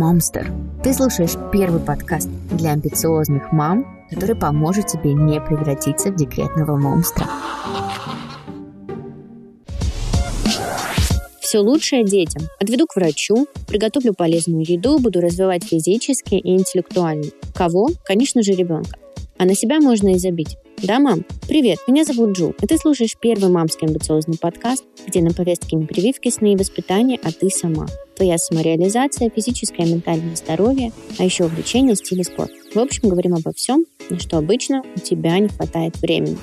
Momster. Ты слушаешь первый подкаст для амбициозных мам, который поможет тебе не превратиться в декретного монстра. Все лучшее детям. Отведу к врачу, приготовлю полезную еду, буду развивать физически и интеллектуально. Кого? Конечно же, ребенка. А на себя можно и забить. Да, мам? Привет, меня зовут Джу, и ты слушаешь первый мамский амбициозный подкаст, где на повестке не прививки, сны и воспитания, а ты сама. Твоя самореализация, физическое и ментальное здоровье, а еще увлечение, стиль и спорт. В общем, говорим обо всем, на что обычно у тебя не хватает времени.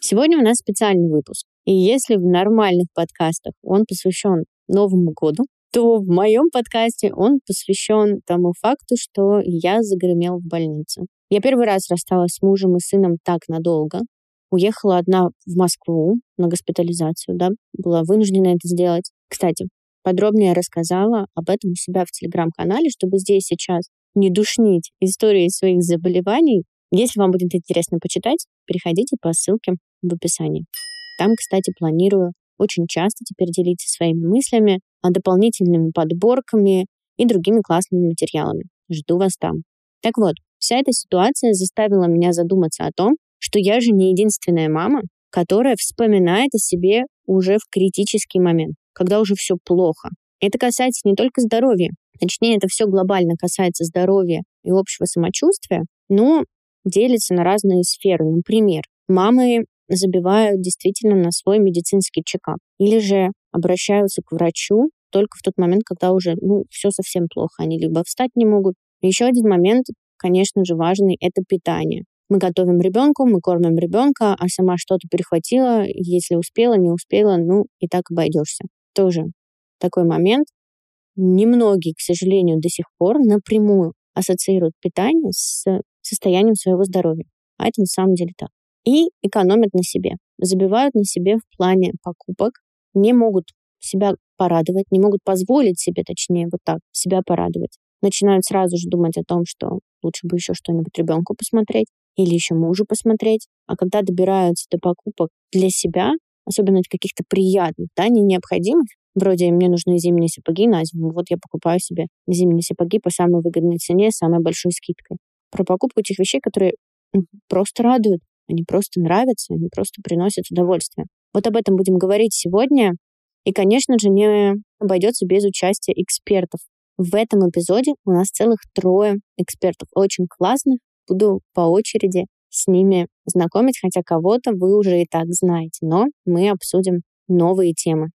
Сегодня у нас специальный выпуск. И если в нормальных подкастах он посвящен Новому году, то в моем подкасте он посвящен тому факту, что я загремел в больницу. Я первый раз рассталась с мужем и сыном так надолго. Уехала одна в Москву на госпитализацию, да, была вынуждена это сделать. Кстати, подробнее рассказала об этом у себя в телеграм-канале, чтобы здесь сейчас не душнить истории своих заболеваний. Если вам будет интересно почитать, переходите по ссылке в описании. Там, кстати, планирую очень часто теперь делиться своими мыслями, дополнительными подборками и другими классными материалами. Жду вас там. Так вот, Вся эта ситуация заставила меня задуматься о том, что я же не единственная мама, которая вспоминает о себе уже в критический момент, когда уже все плохо. Это касается не только здоровья, точнее, это все глобально касается здоровья и общего самочувствия, но делится на разные сферы. Например, мамы забивают действительно на свой медицинский чекап или же обращаются к врачу только в тот момент, когда уже ну, все совсем плохо. Они либо встать не могут. Еще один момент конечно же, важный — это питание. Мы готовим ребенку, мы кормим ребенка, а сама что-то перехватила, если успела, не успела, ну и так обойдешься. Тоже такой момент. Немногие, к сожалению, до сих пор напрямую ассоциируют питание с состоянием своего здоровья. А это на самом деле так. И экономят на себе. Забивают на себе в плане покупок, не могут себя порадовать, не могут позволить себе, точнее, вот так, себя порадовать начинают сразу же думать о том, что лучше бы еще что-нибудь ребенку посмотреть или еще мужу посмотреть. А когда добираются до покупок для себя, особенно каких-то приятных, да, не необходимых, вроде мне нужны зимние сапоги на зиму, вот я покупаю себе зимние сапоги по самой выгодной цене, самой большой скидкой. Про покупку тех вещей, которые просто радуют, они просто нравятся, они просто приносят удовольствие. Вот об этом будем говорить сегодня. И, конечно же, не обойдется без участия экспертов. В этом эпизоде у нас целых трое экспертов, очень классных. Буду по очереди с ними знакомить, хотя кого-то вы уже и так знаете, но мы обсудим новые темы.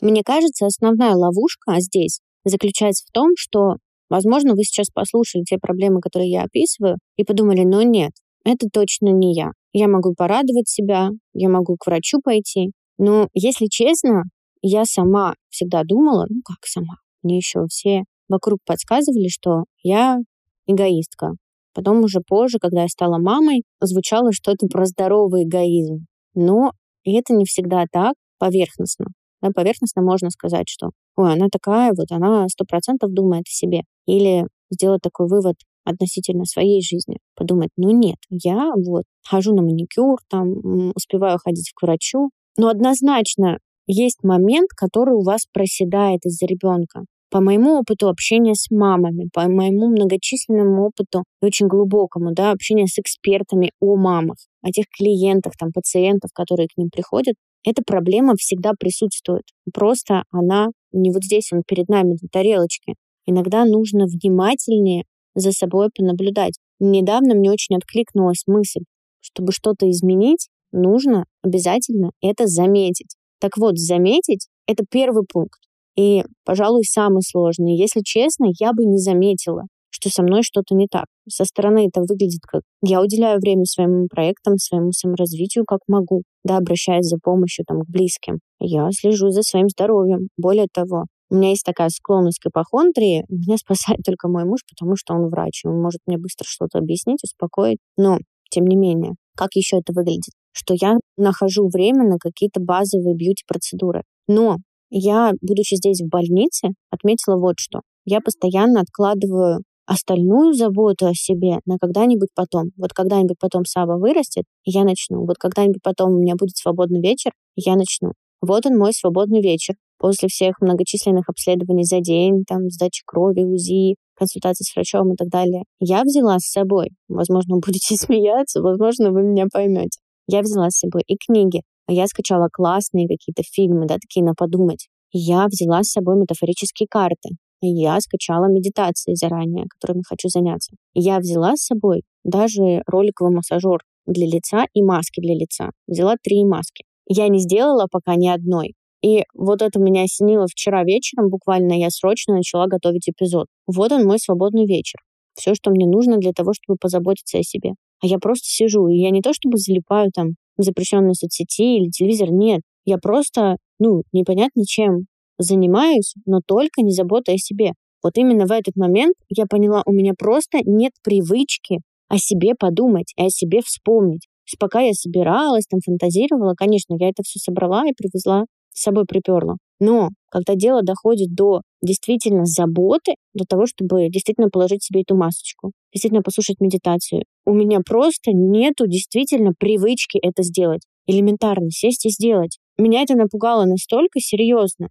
Мне кажется, основная ловушка здесь заключается в том, что, возможно, вы сейчас послушали те проблемы, которые я описываю, и подумали, но нет, это точно не я. Я могу порадовать себя, я могу к врачу пойти, но, если честно, я сама всегда думала, ну как сама, мне еще все вокруг подсказывали, что я эгоистка. Потом уже позже, когда я стала мамой, звучало что-то про здоровый эгоизм. Но это не всегда так поверхностно. Да, поверхностно можно сказать, что ой, она такая, вот она сто процентов думает о себе. Или сделать такой вывод относительно своей жизни. Подумать, ну нет, я вот хожу на маникюр, там успеваю ходить к врачу, но однозначно есть момент, который у вас проседает из-за ребенка. По моему опыту общения с мамами, по моему многочисленному опыту и очень глубокому, да, общения с экспертами о мамах, о тех клиентах, там, пациентов, которые к ним приходят, эта проблема всегда присутствует. Просто она не вот здесь, он перед нами на тарелочке. Иногда нужно внимательнее за собой понаблюдать. Недавно мне очень откликнулась мысль, чтобы что-то изменить, нужно обязательно это заметить. Так вот, заметить — это первый пункт. И, пожалуй, самый сложный. Если честно, я бы не заметила, что со мной что-то не так. Со стороны это выглядит как я уделяю время своим проектам, своему саморазвитию как могу, да, обращаясь за помощью там, к близким. Я слежу за своим здоровьем. Более того, у меня есть такая склонность к ипохондрии. Меня спасает только мой муж, потому что он врач. Он может мне быстро что-то объяснить, успокоить. Но, тем не менее, как еще это выглядит? что я нахожу время на какие-то базовые бьюти-процедуры. Но я, будучи здесь в больнице, отметила вот что. Я постоянно откладываю остальную заботу о себе на когда-нибудь потом. Вот когда-нибудь потом Саба вырастет, я начну. Вот когда-нибудь потом у меня будет свободный вечер, я начну. Вот он мой свободный вечер. После всех многочисленных обследований за день, там, сдачи крови, УЗИ, консультации с врачом и так далее. Я взяла с собой, возможно, будете смеяться, возможно, вы меня поймете. Я взяла с собой и книги, я скачала классные какие-то фильмы, да, такие на подумать. Я взяла с собой метафорические карты. Я скачала медитации заранее, которыми хочу заняться. Я взяла с собой даже роликовый массажер для лица и маски для лица. Взяла три маски. Я не сделала пока ни одной. И вот это меня осенило вчера вечером, буквально я срочно начала готовить эпизод. Вот он мой свободный вечер. Все, что мне нужно для того, чтобы позаботиться о себе. А я просто сижу, и я не то чтобы залипаю там в запрещенной соцсети или телевизор, нет. Я просто, ну, непонятно чем занимаюсь, но только не забота о себе. Вот именно в этот момент я поняла, у меня просто нет привычки о себе подумать и о себе вспомнить. То есть пока я собиралась, там фантазировала, конечно, я это все собрала и привезла, с собой приперла. Но когда дело доходит до действительно заботы, до того, чтобы действительно положить себе эту масочку, действительно послушать медитацию, у меня просто нету действительно привычки это сделать. Элементарно сесть и сделать. Меня это напугало настолько серьезно,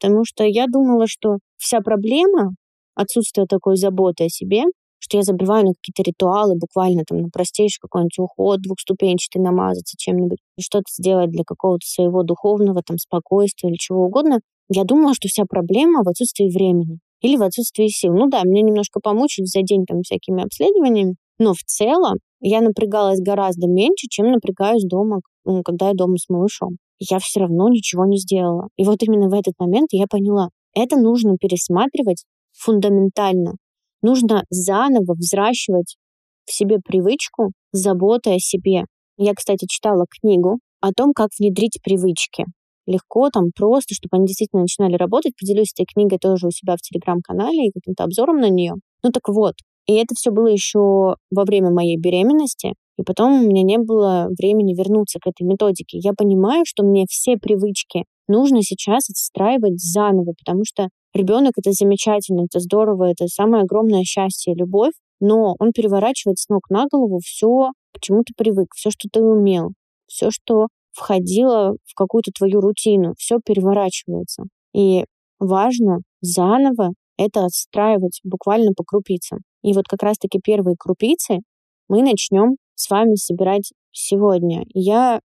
потому что я думала, что вся проблема отсутствия такой заботы о себе, что я забиваю на какие-то ритуалы, буквально там на простейший какой-нибудь уход двухступенчатый, намазаться чем-нибудь, что-то сделать для какого-то своего духовного там спокойствия или чего угодно. Я думала, что вся проблема в отсутствии времени или в отсутствии сил. Ну да, меня немножко помучили за день там всякими обследованиями, но в целом я напрягалась гораздо меньше, чем напрягаюсь дома, когда я дома с малышом. Я все равно ничего не сделала. И вот именно в этот момент я поняла, это нужно пересматривать фундаментально. Нужно заново взращивать в себе привычку заботы о себе. Я, кстати, читала книгу о том, как внедрить привычки. Легко, там просто, чтобы они действительно начинали работать. Поделюсь этой книгой тоже у себя в телеграм-канале и каким-то обзором на нее. Ну так вот, и это все было еще во время моей беременности. И потом у меня не было времени вернуться к этой методике. Я понимаю, что мне все привычки нужно сейчас отстраивать заново, потому что ребенок это замечательно, это здорово, это самое огромное счастье любовь, но он переворачивает с ног на голову все, к чему ты привык, все, что ты умел, все, что входило в какую-то твою рутину, все переворачивается. И важно заново это отстраивать буквально по крупицам. И вот как раз-таки первые крупицы мы начнем с вами собирать сегодня. Я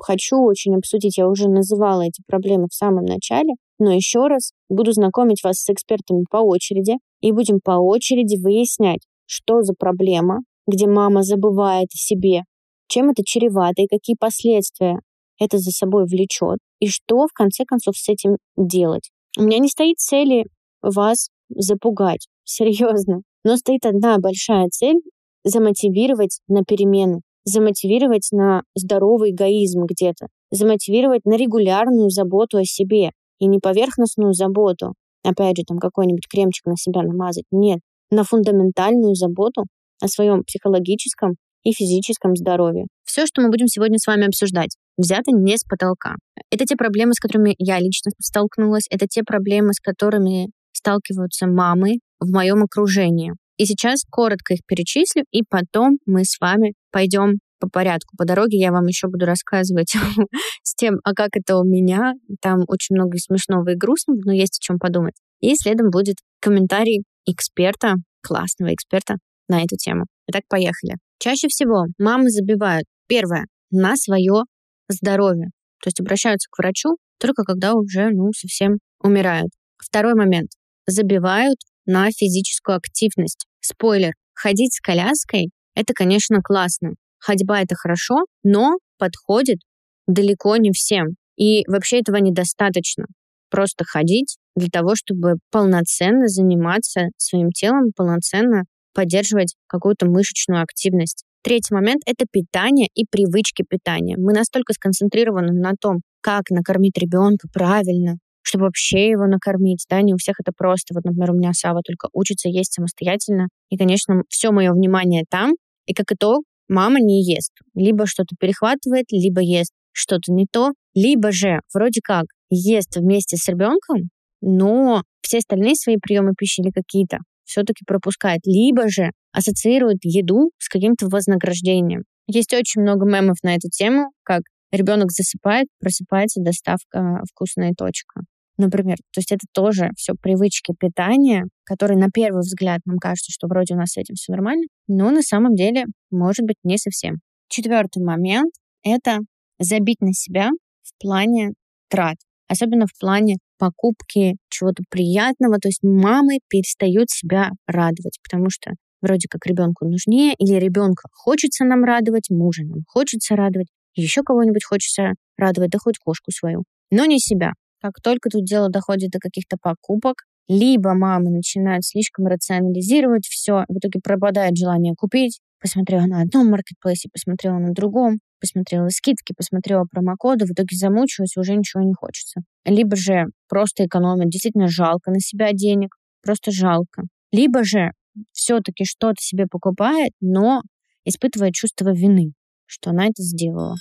хочу очень обсудить, я уже называла эти проблемы в самом начале, но еще раз буду знакомить вас с экспертами по очереди и будем по очереди выяснять, что за проблема, где мама забывает о себе, чем это чревато и какие последствия это за собой влечет, и что в конце концов с этим делать. У меня не стоит цели вас запугать, серьезно. Но стоит одна большая цель — замотивировать на перемены, замотивировать на здоровый эгоизм где-то, замотивировать на регулярную заботу о себе и не поверхностную заботу, опять же, там какой-нибудь кремчик на себя намазать, нет, на фундаментальную заботу о своем психологическом и физическом здоровье. Все, что мы будем сегодня с вами обсуждать, взято не с потолка. Это те проблемы, с которыми я лично столкнулась, это те проблемы, с которыми сталкиваются мамы в моем окружении. И сейчас коротко их перечислю, и потом мы с вами пойдем по порядку. По дороге я вам еще буду рассказывать с тем, а как это у меня. Там очень много смешного и грустного, но есть о чем подумать. И следом будет комментарий эксперта, классного эксперта на эту тему. Итак, поехали. Чаще всего мамы забивают, первое, на свое здоровье. То есть обращаются к врачу только когда уже ну, совсем умирают. Второй момент забивают на физическую активность. Спойлер, ходить с коляской — это, конечно, классно. Ходьба — это хорошо, но подходит далеко не всем. И вообще этого недостаточно. Просто ходить для того, чтобы полноценно заниматься своим телом, полноценно поддерживать какую-то мышечную активность. Третий момент — это питание и привычки питания. Мы настолько сконцентрированы на том, как накормить ребенка правильно, чтобы вообще его накормить, да, не у всех это просто. Вот, например, у меня Сава только учится есть самостоятельно, и, конечно, все мое внимание там, и как итог, мама не ест. Либо что-то перехватывает, либо ест что-то не то, либо же вроде как ест вместе с ребенком, но все остальные свои приемы пищи или какие-то все-таки пропускает, либо же ассоциирует еду с каким-то вознаграждением. Есть очень много мемов на эту тему, как ребенок засыпает, просыпается доставка вкусная точка. Например, то есть это тоже все привычки питания, которые на первый взгляд нам кажется, что вроде у нас с этим все нормально, но на самом деле может быть не совсем. Четвертый момент — это забить на себя в плане трат, особенно в плане покупки чего-то приятного. То есть мамы перестают себя радовать, потому что вроде как ребенку нужнее, или ребенка хочется нам радовать, мужа нам хочется радовать, еще кого-нибудь хочется радовать, да хоть кошку свою, но не себя. Как только тут дело доходит до каких-то покупок, либо мамы начинают слишком рационализировать все, в итоге пропадает желание купить, посмотрела на одном маркетплейсе, посмотрела на другом, посмотрела скидки, посмотрела промокоды, в итоге замучилась, уже ничего не хочется. Либо же просто экономит, действительно жалко на себя денег, просто жалко. Либо же все-таки что-то себе покупает, но испытывает чувство вины, что она это сделала.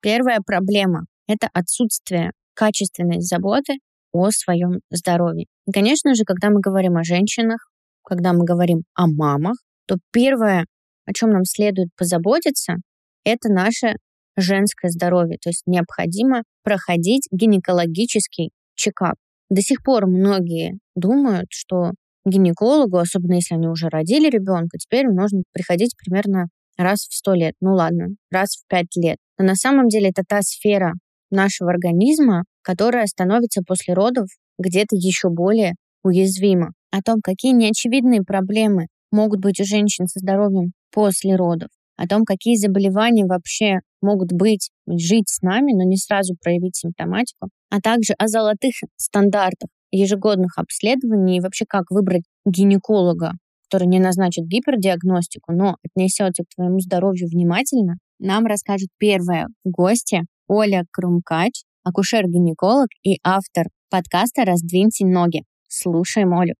Первая проблема — это отсутствие качественной заботы о своем здоровье. И, конечно же, когда мы говорим о женщинах, когда мы говорим о мамах, то первое, о чем нам следует позаботиться, это наше женское здоровье. То есть необходимо проходить гинекологический чекап. До сих пор многие думают, что гинекологу, особенно если они уже родили ребенка, теперь нужно приходить примерно раз в сто лет. Ну ладно, раз в пять лет. Но на самом деле это та сфера нашего организма, которая становится после родов где-то еще более уязвима. О том, какие неочевидные проблемы могут быть у женщин со здоровьем после родов, о том, какие заболевания вообще могут быть, жить с нами, но не сразу проявить симптоматику, а также о золотых стандартах ежегодных обследований. И вообще как выбрать гинеколога, который не назначит гипердиагностику, но отнесется к твоему здоровью внимательно, нам расскажет первая гостья Оля Крумкач, акушер-гинеколог и автор подкаста «Раздвиньте ноги». Слушаем Олю.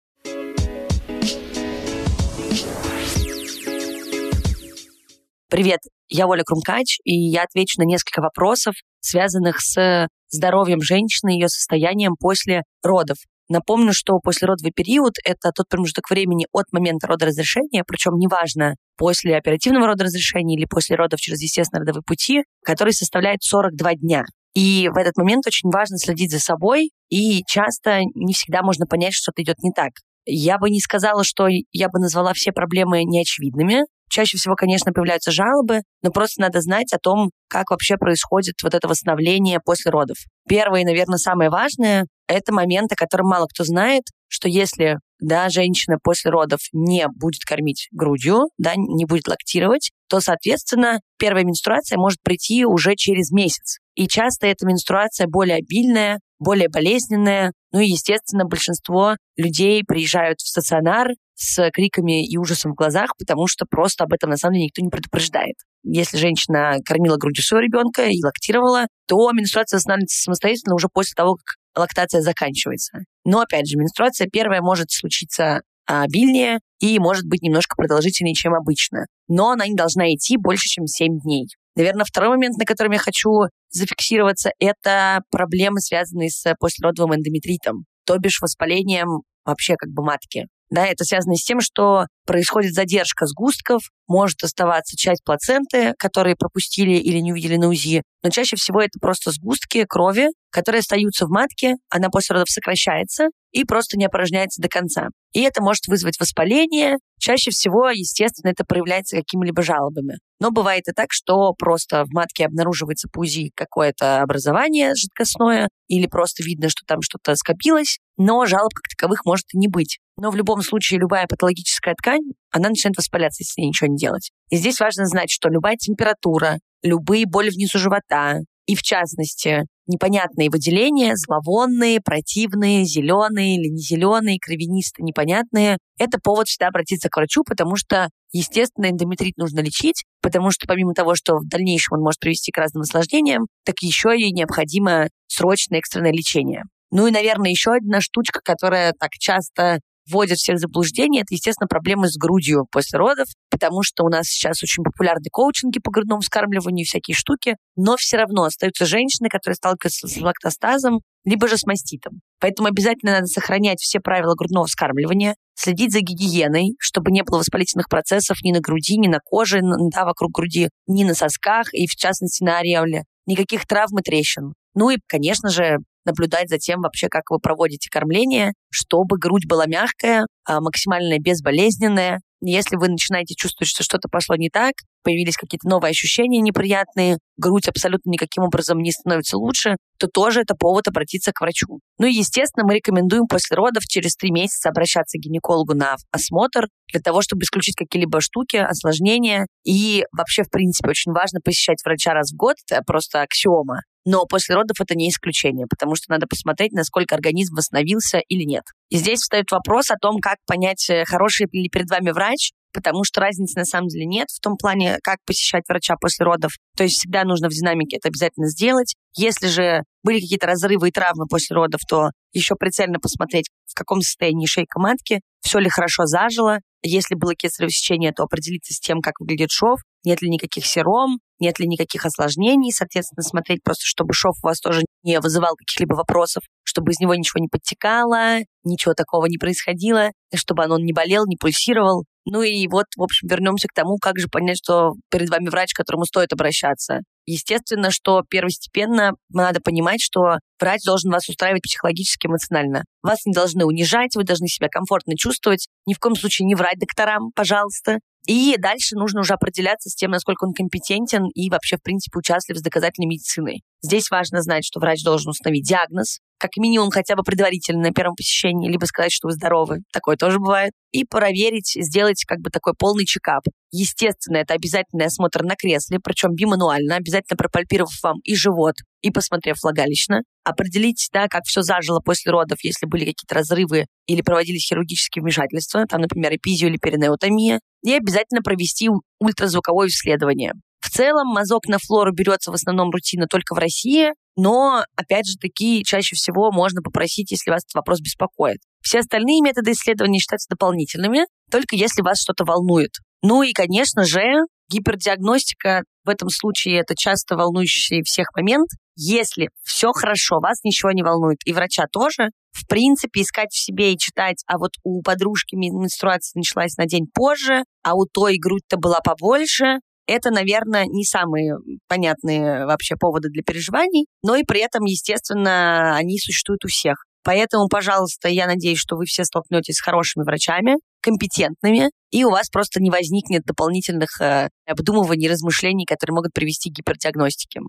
Привет, я Оля Крумкач, и я отвечу на несколько вопросов, связанных с здоровьем женщины и ее состоянием после родов. Напомню, что послеродовый период – это тот промежуток времени от момента родоразрешения, причем неважно, после оперативного родоразрешения или после родов через естественные родовые пути, который составляет 42 дня. И в этот момент очень важно следить за собой, и часто не всегда можно понять, что что-то идет не так. Я бы не сказала, что я бы назвала все проблемы неочевидными. Чаще всего, конечно, появляются жалобы, но просто надо знать о том, как вообще происходит вот это восстановление после родов. Первое и, наверное, самое важное — это момент, о котором мало кто знает, что если да, женщина после родов не будет кормить грудью, да, не будет лактировать, то, соответственно, первая менструация может прийти уже через месяц. И часто эта менструация более обильная, более болезненная. Ну и, естественно, большинство людей приезжают в стационар с криками и ужасом в глазах, потому что просто об этом на самом деле никто не предупреждает. Если женщина кормила грудью своего ребенка и лактировала, то менструация останавливается самостоятельно уже после того, как лактация заканчивается. Но, опять же, менструация первая может случиться обильнее и может быть немножко продолжительнее, чем обычно. Но она не должна идти больше, чем 7 дней. Наверное, второй момент, на котором я хочу зафиксироваться, это проблемы, связанные с послеродовым эндометритом, то бишь воспалением вообще как бы матки. Да, это связано с тем, что происходит задержка сгустков, может оставаться часть плаценты, которые пропустили или не увидели на УЗИ, но чаще всего это просто сгустки крови, которые остаются в матке, она после родов сокращается и просто не опорожняется до конца. И это может вызвать воспаление. Чаще всего, естественно, это проявляется какими-либо жалобами. Но бывает и так, что просто в матке обнаруживается по какое-то образование жидкостное, или просто видно, что там что-то скопилось, но жалоб как таковых может и не быть. Но в любом случае любая патологическая ткань, она начинает воспаляться, если ничего не делать. И здесь важно знать, что любая температура, любые боли внизу живота, и в частности непонятные выделения, зловонные, противные, зеленые или не зеленые, кровянистые, непонятные, это повод всегда обратиться к врачу, потому что, естественно, эндометрит нужно лечить, потому что помимо того, что в дальнейшем он может привести к разным осложнениям, так еще и необходимо срочное экстренное лечение. Ну и, наверное, еще одна штучка, которая так часто вводит всех в заблуждение, это, естественно, проблемы с грудью после родов, потому что у нас сейчас очень популярны коучинги по грудному вскармливанию, всякие штуки, но все равно остаются женщины, которые сталкиваются с лактостазом, либо же с маститом. Поэтому обязательно надо сохранять все правила грудного вскармливания, следить за гигиеной, чтобы не было воспалительных процессов ни на груди, ни на коже, да, вокруг груди, ни на сосках и, в частности, на ореоле. Никаких травм и трещин. Ну и, конечно же, наблюдать за тем вообще, как вы проводите кормление, чтобы грудь была мягкая, а, максимально безболезненная, если вы начинаете чувствовать, что что-то пошло не так, появились какие-то новые ощущения неприятные, грудь абсолютно никаким образом не становится лучше, то тоже это повод обратиться к врачу. Ну и, естественно, мы рекомендуем после родов через три месяца обращаться к гинекологу на осмотр для того, чтобы исключить какие-либо штуки, осложнения. И вообще, в принципе, очень важно посещать врача раз в год, это просто аксиома. Но после родов это не исключение, потому что надо посмотреть, насколько организм восстановился или нет. И здесь встает вопрос о том, как понять, э, хороший ли перед вами врач, потому что разницы на самом деле нет в том плане, как посещать врача после родов. То есть всегда нужно в динамике это обязательно сделать. Если же были какие-то разрывы и травмы после родов, то еще прицельно посмотреть, в каком состоянии шейка матки, все ли хорошо зажило. Если было кесарево сечение, то определиться с тем, как выглядит шов, нет ли никаких сером, нет ли никаких осложнений, соответственно, смотреть просто, чтобы шов у вас тоже не вызывал каких-либо вопросов, чтобы из него ничего не подтекало, ничего такого не происходило, чтобы он не болел, не пульсировал. Ну и вот, в общем, вернемся к тому, как же понять, что перед вами врач, к которому стоит обращаться. Естественно, что первостепенно надо понимать, что врач должен вас устраивать психологически, эмоционально. Вас не должны унижать, вы должны себя комфортно чувствовать. Ни в коем случае не врать докторам, пожалуйста. И дальше нужно уже определяться с тем, насколько он компетентен и вообще, в принципе, участлив в доказательной медициной. Здесь важно знать, что врач должен установить диагноз, как минимум хотя бы предварительно на первом посещении, либо сказать, что вы здоровы. Такое тоже бывает. И проверить, сделать как бы такой полный чекап. Естественно, это обязательный осмотр на кресле, причем бимануально, обязательно пропальпировав вам и живот, и посмотрев влагалищно. Определить, да, как все зажило после родов, если были какие-то разрывы или проводились хирургические вмешательства, там, например, эпизио или перинеотомия. И обязательно провести ультразвуковое исследование. В целом мазок на флору берется в основном рутина только в России, но, опять же, такие чаще всего можно попросить, если вас этот вопрос беспокоит. Все остальные методы исследования считаются дополнительными, только если вас что-то волнует. Ну и, конечно же, гипердиагностика в этом случае это часто волнующий всех момент. Если все хорошо, вас ничего не волнует, и врача тоже, в принципе, искать в себе и читать, а вот у подружки менструация началась на день позже, а у той грудь-то была побольше, это, наверное, не самые понятные вообще поводы для переживаний, но и при этом, естественно, они существуют у всех. Поэтому, пожалуйста, я надеюсь, что вы все столкнетесь с хорошими врачами, компетентными, и у вас просто не возникнет дополнительных э, обдумываний, размышлений, которые могут привести к гипердиагностике.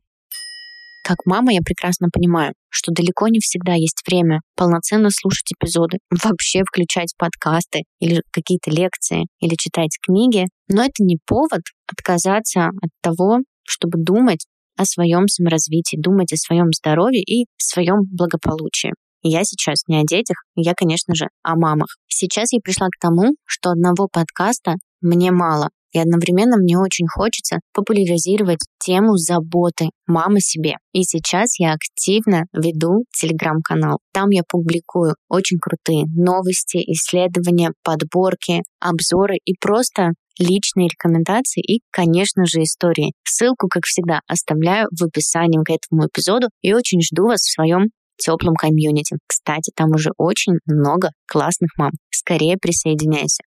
Как мама я прекрасно понимаю, что далеко не всегда есть время полноценно слушать эпизоды, вообще включать подкасты или какие-то лекции, или читать книги. Но это не повод отказаться от того, чтобы думать о своем саморазвитии, думать о своем здоровье и своем благополучии. Я сейчас не о детях, я, конечно же, о мамах. Сейчас я пришла к тому, что одного подкаста мне мало. И одновременно мне очень хочется популяризировать тему заботы мамы себе. И сейчас я активно веду телеграм-канал. Там я публикую очень крутые новости, исследования, подборки, обзоры и просто личные рекомендации и, конечно же, истории. Ссылку, как всегда, оставляю в описании к этому эпизоду и очень жду вас в своем теплом комьюнити. Кстати, там уже очень много классных мам. Скорее присоединяйся.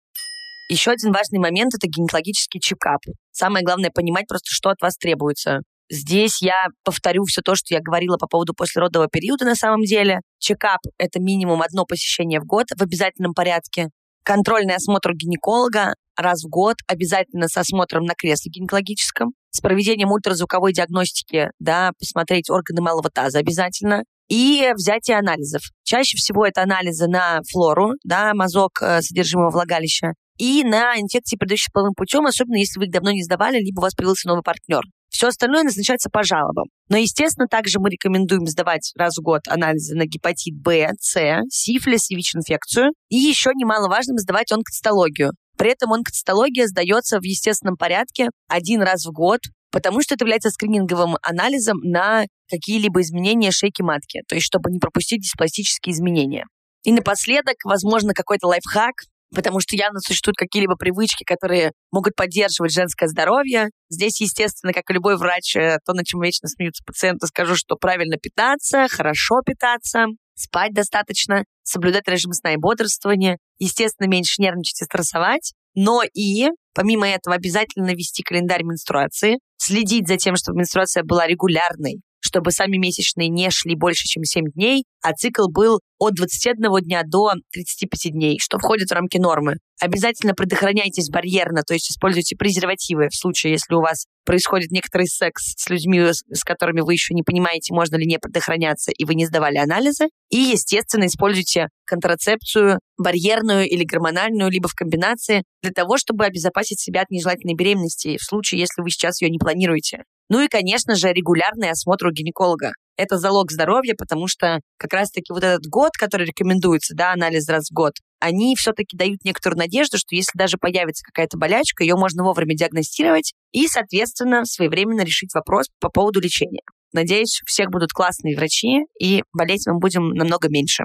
Еще один важный момент – это гинекологический чекап. Самое главное – понимать просто, что от вас требуется. Здесь я повторю все то, что я говорила по поводу послеродового периода на самом деле. Чекап – это минимум одно посещение в год в обязательном порядке. Контрольный осмотр гинеколога раз в год, обязательно с осмотром на кресле гинекологическом, с проведением ультразвуковой диагностики, да, посмотреть органы малого таза обязательно, и взятие анализов. Чаще всего это анализы на флору, да, мазок э, содержимого влагалища, и на инфекции, передающиеся половым путем, особенно если вы их давно не сдавали, либо у вас появился новый партнер. Все остальное назначается по жалобам. Но, естественно, также мы рекомендуем сдавать раз в год анализы на гепатит Б, С, сифилис и ВИЧ-инфекцию. И еще немаловажным сдавать онкоцитологию. При этом онкоцитология сдается в естественном порядке один раз в год, потому что это является скрининговым анализом на какие-либо изменения шейки матки, то есть чтобы не пропустить диспластические изменения. И напоследок, возможно, какой-то лайфхак, потому что явно существуют какие-либо привычки, которые могут поддерживать женское здоровье. Здесь, естественно, как и любой врач, э, то, на чем вечно смеются пациенты, скажу, что правильно питаться, хорошо питаться, спать достаточно, соблюдать режим сна и бодрствования, естественно, меньше нервничать и стрессовать, но и, помимо этого, обязательно вести календарь менструации, следить за тем, чтобы менструация была регулярной, чтобы сами месячные не шли больше, чем 7 дней, а цикл был от 21 дня до 35 дней, что входит в рамки нормы. Обязательно предохраняйтесь барьерно, то есть используйте презервативы в случае, если у вас происходит некоторый секс с людьми, с которыми вы еще не понимаете, можно ли не предохраняться, и вы не сдавали анализы. И, естественно, используйте контрацепцию барьерную или гормональную, либо в комбинации, для того, чтобы обезопасить себя от нежелательной беременности в случае, если вы сейчас ее не планируете. Ну и, конечно же, регулярный осмотр у гинеколога. Это залог здоровья, потому что как раз-таки вот этот год, который рекомендуется, да, анализ раз в год, они все-таки дают некоторую надежду, что если даже появится какая-то болячка, ее можно вовремя диагностировать и, соответственно, своевременно решить вопрос по поводу лечения. Надеюсь, у всех будут классные врачи, и болеть мы будем намного меньше.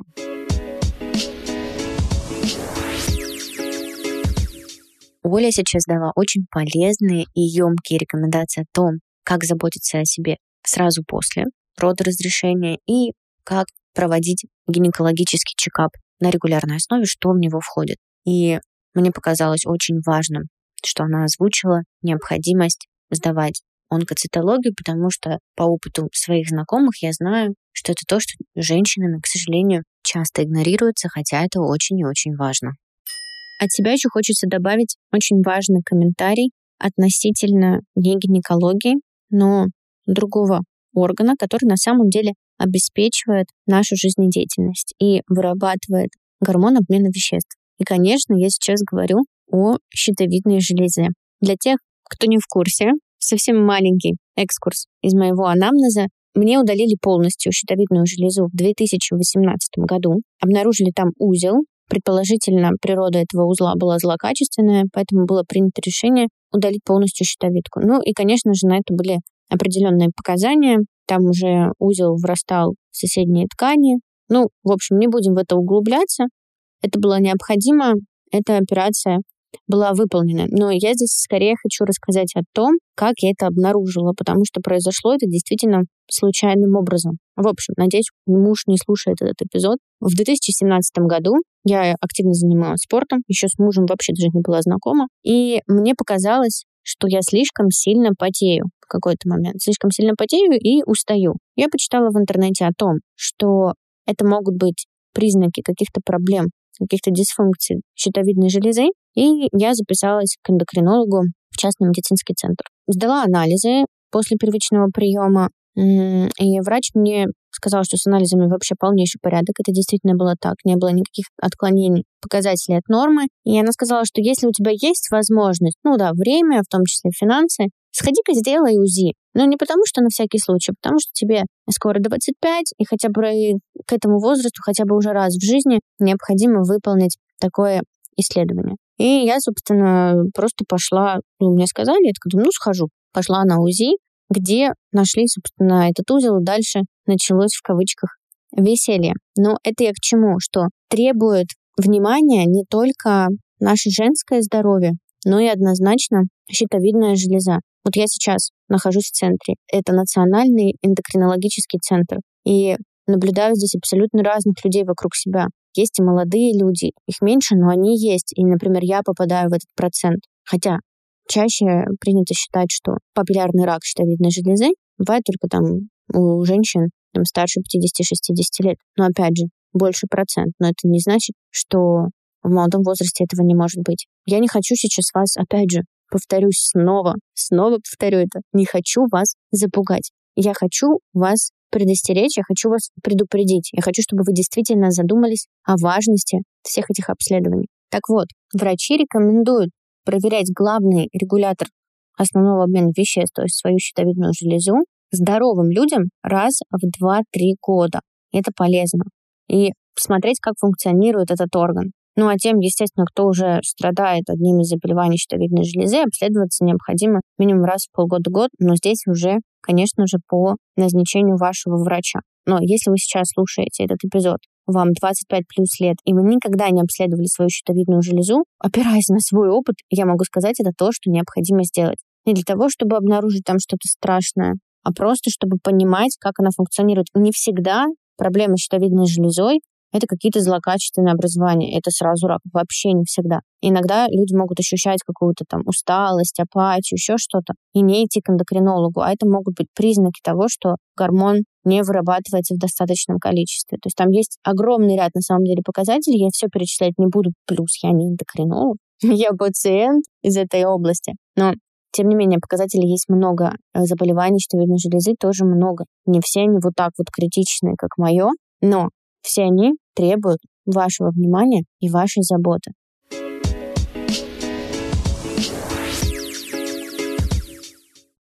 Оля сейчас дала очень полезные и емкие рекомендации о том, как заботиться о себе сразу после родоразрешения и как проводить гинекологический чекап на регулярной основе, что в него входит. И мне показалось очень важным, что она озвучила необходимость сдавать онкоцитологию, потому что по опыту своих знакомых я знаю, что это то, что женщинами, к сожалению, часто игнорируется, хотя это очень и очень важно. От себя еще хочется добавить очень важный комментарий относительно не гинекологии, но другого органа, который на самом деле обеспечивает нашу жизнедеятельность и вырабатывает гормон обмена веществ. И, конечно, я сейчас говорю о щитовидной железе. Для тех, кто не в курсе, совсем маленький экскурс из моего анамнеза. Мне удалили полностью щитовидную железу в 2018 году. Обнаружили там узел. Предположительно, природа этого узла была злокачественная, поэтому было принято решение удалить полностью щитовидку. Ну и, конечно же, на это были определенные показания. Там уже узел врастал в соседние ткани. Ну, в общем, не будем в это углубляться. Это было необходимо. Эта операция была выполнена. Но я здесь скорее хочу рассказать о том, как я это обнаружила, потому что произошло это действительно случайным образом. В общем, надеюсь, муж не слушает этот эпизод. В 2017 году я активно занималась спортом, еще с мужем вообще даже не была знакома, и мне показалось, что я слишком сильно потею в какой-то момент. Слишком сильно потею и устаю. Я почитала в интернете о том, что это могут быть признаки каких-то проблем, каких-то дисфункций щитовидной железы, и я записалась к эндокринологу в частный медицинский центр. Сдала анализы после первичного приема, и врач мне сказал, что с анализами вообще полнейший порядок. Это действительно было так. Не было никаких отклонений показателей от нормы. И она сказала, что если у тебя есть возможность, ну да, время, в том числе финансы, сходи-ка сделай УЗИ. Но не потому, что на всякий случай, а потому что тебе скоро 25, и хотя бы к этому возрасту, хотя бы уже раз в жизни необходимо выполнить такое исследование. И я, собственно, просто пошла, ну, мне сказали, я такая, ну, схожу. Пошла на УЗИ, где нашли, собственно, этот узел, и дальше началось в кавычках веселье. Но это я к чему? Что требует внимания не только наше женское здоровье, но и однозначно щитовидная железа. Вот я сейчас нахожусь в центре. Это Национальный эндокринологический центр. И наблюдаю здесь абсолютно разных людей вокруг себя. Есть и молодые люди, их меньше, но они есть. И, например, я попадаю в этот процент. Хотя чаще принято считать, что популярный рак щитовидной железы бывает только там у женщин там, старше 50-60 лет. Но опять же, больше процент. Но это не значит, что в молодом возрасте этого не может быть. Я не хочу сейчас вас, опять же, повторюсь снова, снова повторю это, не хочу вас запугать. Я хочу вас предостеречь, я хочу вас предупредить. Я хочу, чтобы вы действительно задумались о важности всех этих обследований. Так вот, врачи рекомендуют проверять главный регулятор основного обмена веществ, то есть свою щитовидную железу, здоровым людям раз в 2-3 года. Это полезно. И посмотреть, как функционирует этот орган. Ну а тем, естественно, кто уже страдает одним из заболеваний щитовидной железы, обследоваться необходимо минимум раз в полгода-год, но здесь уже, конечно же, по назначению вашего врача. Но если вы сейчас слушаете этот эпизод вам 25 плюс лет, и вы никогда не обследовали свою щитовидную железу, опираясь на свой опыт, я могу сказать, это то, что необходимо сделать. Не для того, чтобы обнаружить там что-то страшное, а просто чтобы понимать, как она функционирует. Не всегда проблемы с щитовидной железой это какие-то злокачественные образования. Это сразу рак. Вообще не всегда. Иногда люди могут ощущать какую-то там усталость, апатию, еще что-то, и не идти к эндокринологу. А это могут быть признаки того, что гормон не вырабатывается в достаточном количестве. То есть там есть огромный ряд, на самом деле, показателей. Я все перечислять не буду. Плюс я не эндокринолог. Я пациент из этой области. Но тем не менее, показателей есть много. Э, заболеваний щитовидной железы тоже много. Не все они вот так вот критичные, как мое, но все они требуют вашего внимания и вашей заботы.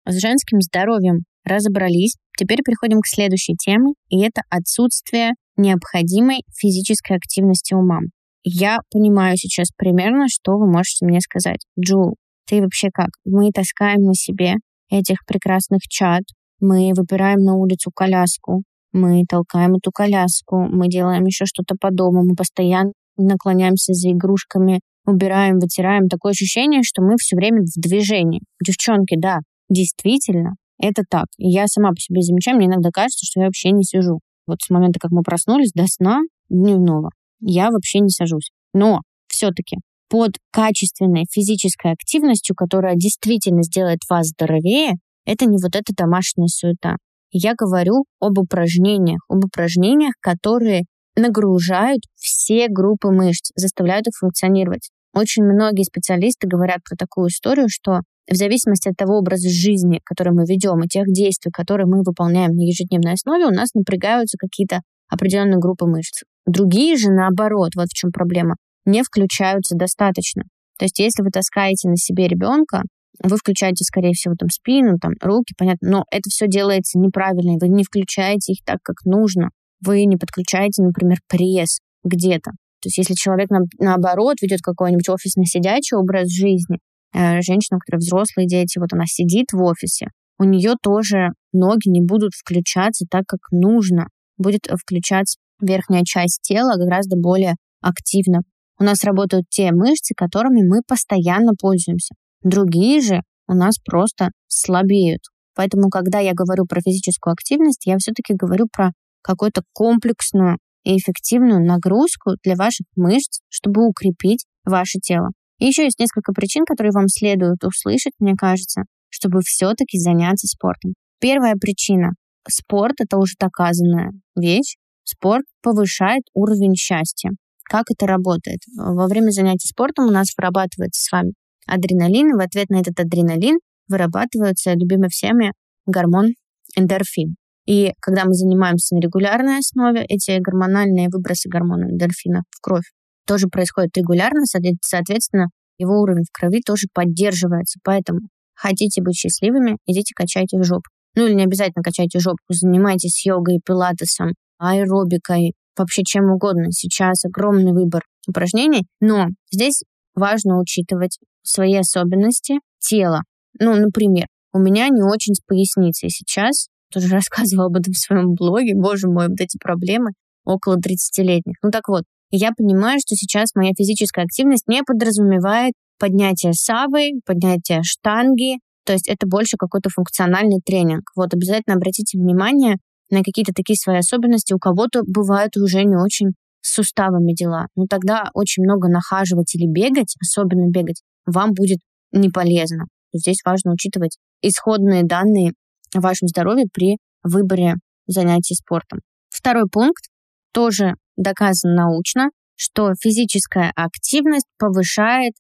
С женским здоровьем разобрались. Теперь переходим к следующей теме, и это отсутствие необходимой физической активности у мам. Я понимаю сейчас примерно, что вы можете мне сказать. Джул, ты вообще как? Мы таскаем на себе этих прекрасных чад, мы выбираем на улицу коляску, мы толкаем эту коляску, мы делаем еще что-то по дому, мы постоянно наклоняемся за игрушками, убираем, вытираем. Такое ощущение, что мы все время в движении. Девчонки, да, действительно, это так. я сама по себе замечаю, мне иногда кажется, что я вообще не сижу. Вот с момента, как мы проснулись до сна дневного, я вообще не сажусь. Но все-таки под качественной физической активностью, которая действительно сделает вас здоровее, это не вот эта домашняя суета. Я говорю об упражнениях, об упражнениях, которые нагружают все группы мышц, заставляют их функционировать. Очень многие специалисты говорят про такую историю, что в зависимости от того образа жизни, который мы ведем, и тех действий, которые мы выполняем на ежедневной основе, у нас напрягаются какие-то определенные группы мышц. Другие же, наоборот, вот в чем проблема, не включаются достаточно. То есть если вы таскаете на себе ребенка, вы включаете, скорее всего, там спину, там руки, понятно, но это все делается неправильно, вы не включаете их так, как нужно. Вы не подключаете, например, пресс где-то. То есть если человек, на, наоборот, ведет какой-нибудь офисно-сидячий образ жизни, э, женщина, у которой взрослые дети, вот она сидит в офисе, у нее тоже ноги не будут включаться так, как нужно. Будет включаться верхняя часть тела гораздо более активно. У нас работают те мышцы, которыми мы постоянно пользуемся. Другие же у нас просто слабеют. Поэтому, когда я говорю про физическую активность, я все-таки говорю про какую-то комплексную и эффективную нагрузку для ваших мышц, чтобы укрепить ваше тело. И еще есть несколько причин, которые вам следует услышать, мне кажется, чтобы все-таки заняться спортом. Первая причина. Спорт — это уже доказанная вещь. Спорт повышает уровень счастья. Как это работает? Во время занятий спортом у нас вырабатывается с вами адреналин, в ответ на этот адреналин вырабатывается любимый всеми гормон эндорфин. И когда мы занимаемся на регулярной основе, эти гормональные выбросы гормона эндорфина в кровь тоже происходят регулярно, соответственно, его уровень в крови тоже поддерживается. Поэтому хотите быть счастливыми, идите качайте жопу. Ну или не обязательно качайте жопу, занимайтесь йогой, пилатесом, аэробикой, вообще чем угодно. Сейчас огромный выбор упражнений, но здесь важно учитывать свои особенности тела. Ну, например, у меня не очень с поясницей сейчас, тоже рассказывала об этом в своем блоге, боже мой, вот эти проблемы около 30-летних. Ну так вот, я понимаю, что сейчас моя физическая активность не подразумевает поднятие савы, поднятие штанги, то есть это больше какой-то функциональный тренинг. Вот обязательно обратите внимание на какие-то такие свои особенности. У кого-то бывают уже не очень с суставами дела. Ну тогда очень много нахаживать или бегать, особенно бегать, вам будет не полезно. Здесь важно учитывать исходные данные о вашем здоровье при выборе занятий спортом. Второй пункт тоже доказан научно, что физическая активность повышает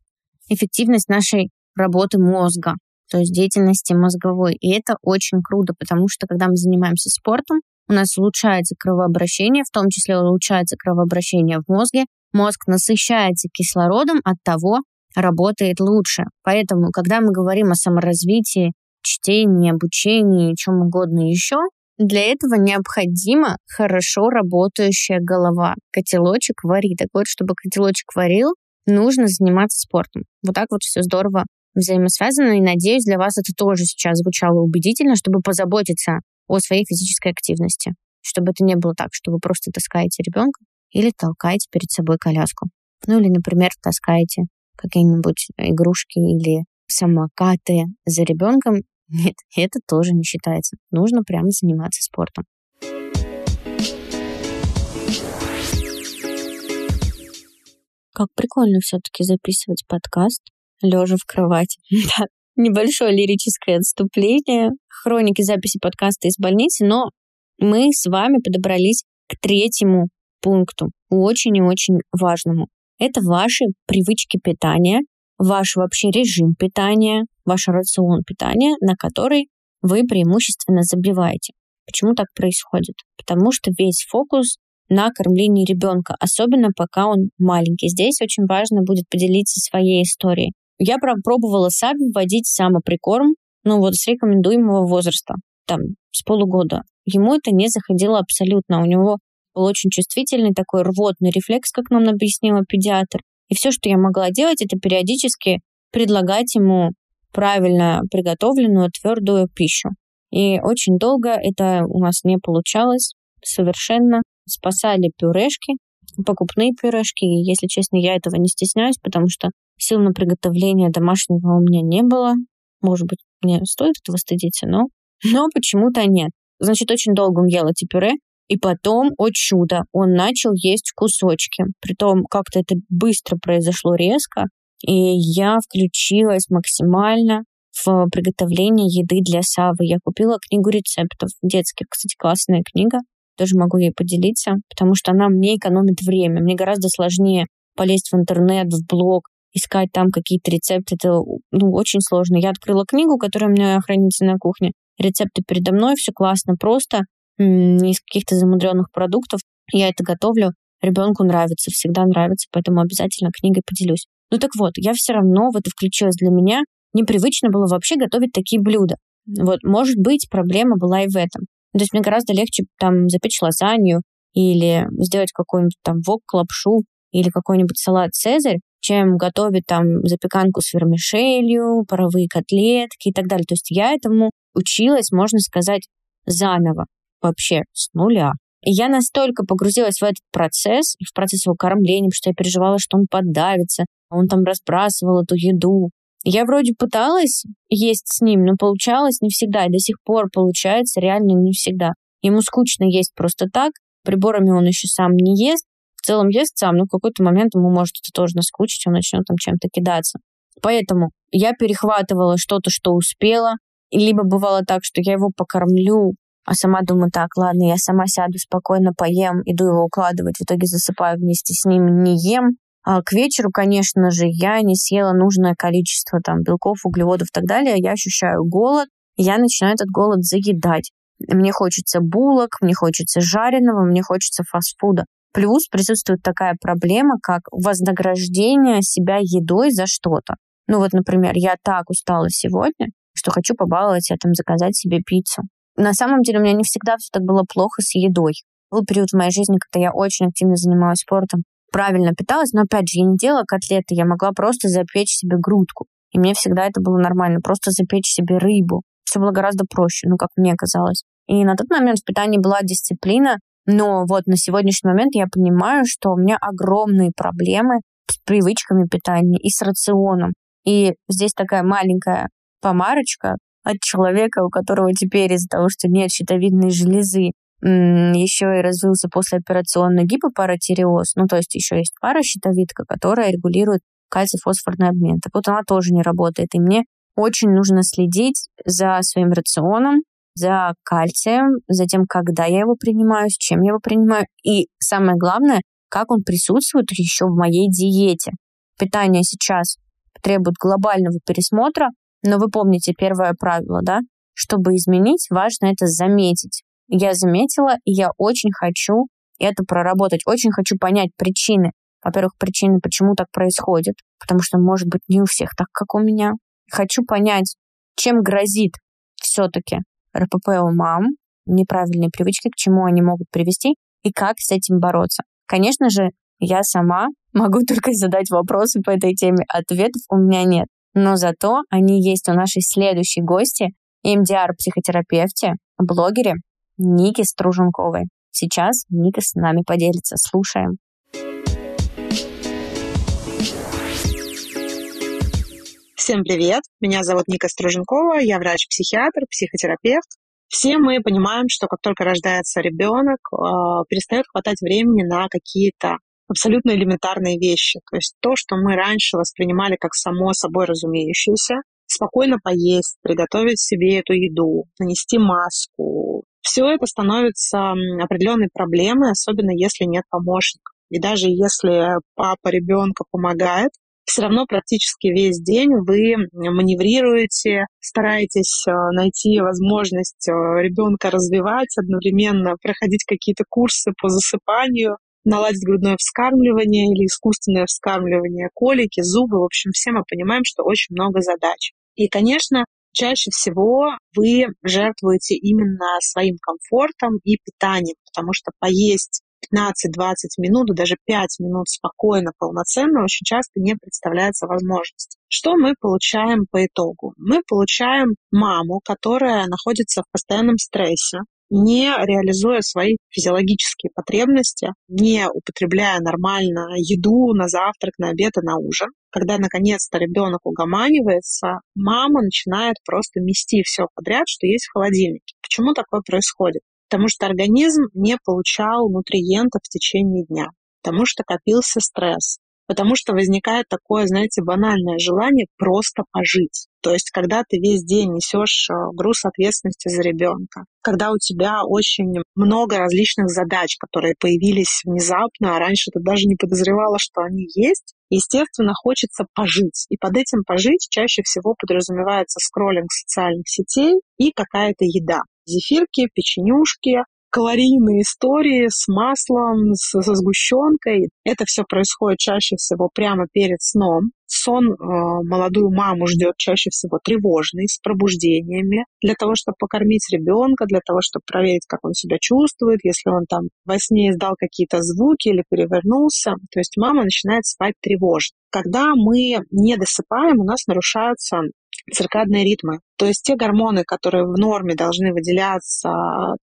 эффективность нашей работы мозга, то есть деятельности мозговой. И это очень круто, потому что когда мы занимаемся спортом, у нас улучшается кровообращение, в том числе улучшается кровообращение в мозге, мозг насыщается кислородом, от того работает лучше. Поэтому, когда мы говорим о саморазвитии, чтении, обучении, чем угодно еще, для этого необходима хорошо работающая голова. Котелочек варит. Так вот, чтобы котелочек варил, нужно заниматься спортом. Вот так вот все здорово взаимосвязано, и надеюсь, для вас это тоже сейчас звучало убедительно, чтобы позаботиться о своей физической активности. Чтобы это не было так, что вы просто таскаете ребенка или толкаете перед собой коляску. Ну или, например, таскаете какие-нибудь игрушки или самокаты за ребенком. Нет, это тоже не считается. Нужно прямо заниматься спортом. Как прикольно все-таки записывать подкаст, лежа в кровати. Да, небольшое лирическое отступление, хроники записи подкаста из больницы, но мы с вами подобрались к третьему пункту, очень и очень важному. Это ваши привычки питания, ваш вообще режим питания, ваш рацион питания, на который вы преимущественно забиваете. Почему так происходит? Потому что весь фокус на кормлении ребенка, особенно пока он маленький. Здесь очень важно будет поделиться своей историей. Я пробовала сами вводить самоприкорм, ну вот с рекомендуемого возраста, там, с полугода. Ему это не заходило абсолютно. У него был очень чувствительный такой рвотный рефлекс, как нам объяснила педиатр. И все, что я могла делать, это периодически предлагать ему правильно приготовленную твердую пищу. И очень долго это у нас не получалось совершенно. Спасали пюрешки, покупные пюрешки. И, если честно, я этого не стесняюсь, потому что сил на приготовление домашнего у меня не было. Может быть, мне стоит этого стыдиться, но, но почему-то нет. Значит, очень долго он ел эти пюре, и потом, о чудо, он начал есть кусочки. Притом как-то это быстро произошло резко, и я включилась максимально в приготовление еды для Савы. Я купила книгу рецептов детских. Кстати, классная книга. Тоже могу ей поделиться, потому что она мне экономит время. Мне гораздо сложнее полезть в интернет, в блог, искать там какие-то рецепты. Это ну, очень сложно. Я открыла книгу, которая у меня хранится на кухне. Рецепты передо мной, все классно, просто из каких-то замудренных продуктов. Я это готовлю, ребенку нравится, всегда нравится, поэтому обязательно книгой поделюсь. Ну так вот, я все равно в это включилась для меня. Непривычно было вообще готовить такие блюда. Вот, может быть, проблема была и в этом. То есть мне гораздо легче там запечь лазанью или сделать какой-нибудь там вок, лапшу или какой-нибудь салат «Цезарь», чем готовить там запеканку с вермишелью, паровые котлетки и так далее. То есть я этому училась, можно сказать, заново вообще с нуля. И я настолько погрузилась в этот процесс, в процесс его кормления, потому что я переживала, что он подавится, он там разбрасывал эту еду. Я вроде пыталась есть с ним, но получалось не всегда, и до сих пор получается реально не всегда. Ему скучно есть просто так, приборами он еще сам не ест, в целом ест сам, но в какой-то момент ему может это тоже наскучить, он начнет там чем-то кидаться. Поэтому я перехватывала что-то, что успела, либо бывало так, что я его покормлю, а сама думаю, так, ладно, я сама сяду спокойно, поем, иду его укладывать, в итоге засыпаю вместе с ним, не ем. А к вечеру, конечно же, я не съела нужное количество там белков, углеводов и так далее, я ощущаю голод, я начинаю этот голод заедать. Мне хочется булок, мне хочется жареного, мне хочется фастфуда. Плюс присутствует такая проблема, как вознаграждение себя едой за что-то. Ну вот, например, я так устала сегодня, что хочу побаловать, я там заказать себе пиццу. На самом деле у меня не всегда все так было плохо с едой. Был период в моей жизни, когда я очень активно занималась спортом, правильно питалась, но опять же, я не делала котлеты, я могла просто запечь себе грудку. И мне всегда это было нормально, просто запечь себе рыбу. Все было гораздо проще, ну, как мне казалось. И на тот момент в питании была дисциплина, но вот на сегодняшний момент я понимаю, что у меня огромные проблемы с привычками питания и с рационом. И здесь такая маленькая помарочка, от человека, у которого теперь из-за того, что нет щитовидной железы, еще и развился послеоперационный гипопаратиреоз, ну, то есть еще есть паращитовидка, которая регулирует кальций-фосфорный обмен. Так вот, она тоже не работает. И мне очень нужно следить за своим рационом, за кальцием, за тем, когда я его принимаю, с чем я его принимаю. И самое главное, как он присутствует еще в моей диете. Питание сейчас требует глобального пересмотра, но вы помните первое правило, да? Чтобы изменить, важно это заметить. Я заметила, и я очень хочу это проработать, очень хочу понять причины. Во-первых, причины, почему так происходит, потому что, может быть, не у всех так, как у меня. Хочу понять, чем грозит все-таки РПП у мам, неправильные привычки, к чему они могут привести, и как с этим бороться. Конечно же, я сама могу только задать вопросы по этой теме, ответов у меня нет. Но зато они есть у нашей следующей гости, МДР-психотерапевте, блогере Ники Струженковой. Сейчас Ника с нами поделится. Слушаем. Всем привет! Меня зовут Ника Струженкова, я врач-психиатр, психотерапевт. Все мы понимаем, что как только рождается ребенок, э, перестает хватать времени на какие-то абсолютно элементарные вещи. То есть то, что мы раньше воспринимали как само собой разумеющееся, спокойно поесть, приготовить себе эту еду, нанести маску, все это становится определенной проблемой, особенно если нет помощника. И даже если папа ребенка помогает, все равно практически весь день вы маневрируете, стараетесь э, найти возможность э, ребенка развивать, одновременно проходить какие-то курсы по засыпанию, наладить грудное вскармливание или искусственное вскармливание, колики, зубы. В общем, все мы понимаем, что очень много задач. И, конечно, чаще всего вы жертвуете именно своим комфортом и питанием, потому что поесть 15-20 минут, даже 5 минут спокойно, полноценно очень часто не представляется возможность. Что мы получаем по итогу? Мы получаем маму, которая находится в постоянном стрессе, не реализуя свои физиологические потребности, не употребляя нормально еду на завтрак, на обед и на ужин. Когда наконец-то ребенок угоманивается, мама начинает просто мести все подряд, что есть в холодильнике. Почему такое происходит? Потому что организм не получал нутриентов в течение дня, потому что копился стресс, потому что возникает такое, знаете, банальное желание просто пожить. То есть, когда ты весь день несешь э, груз ответственности за ребенка, когда у тебя очень много различных задач, которые появились внезапно, а раньше ты даже не подозревала, что они есть, естественно, хочется пожить. И под этим пожить чаще всего подразумевается скроллинг социальных сетей и какая-то еда зефирки, печенюшки, калорийные истории с маслом, с, со сгущенкой. Это все происходит чаще всего прямо перед сном. Сон э, молодую маму ждет чаще всего тревожный, с пробуждениями, для того, чтобы покормить ребенка, для того, чтобы проверить, как он себя чувствует, если он там во сне издал какие-то звуки или перевернулся. То есть мама начинает спать тревожно. Когда мы не досыпаем, у нас нарушаются циркадные ритмы. То есть те гормоны, которые в норме должны выделяться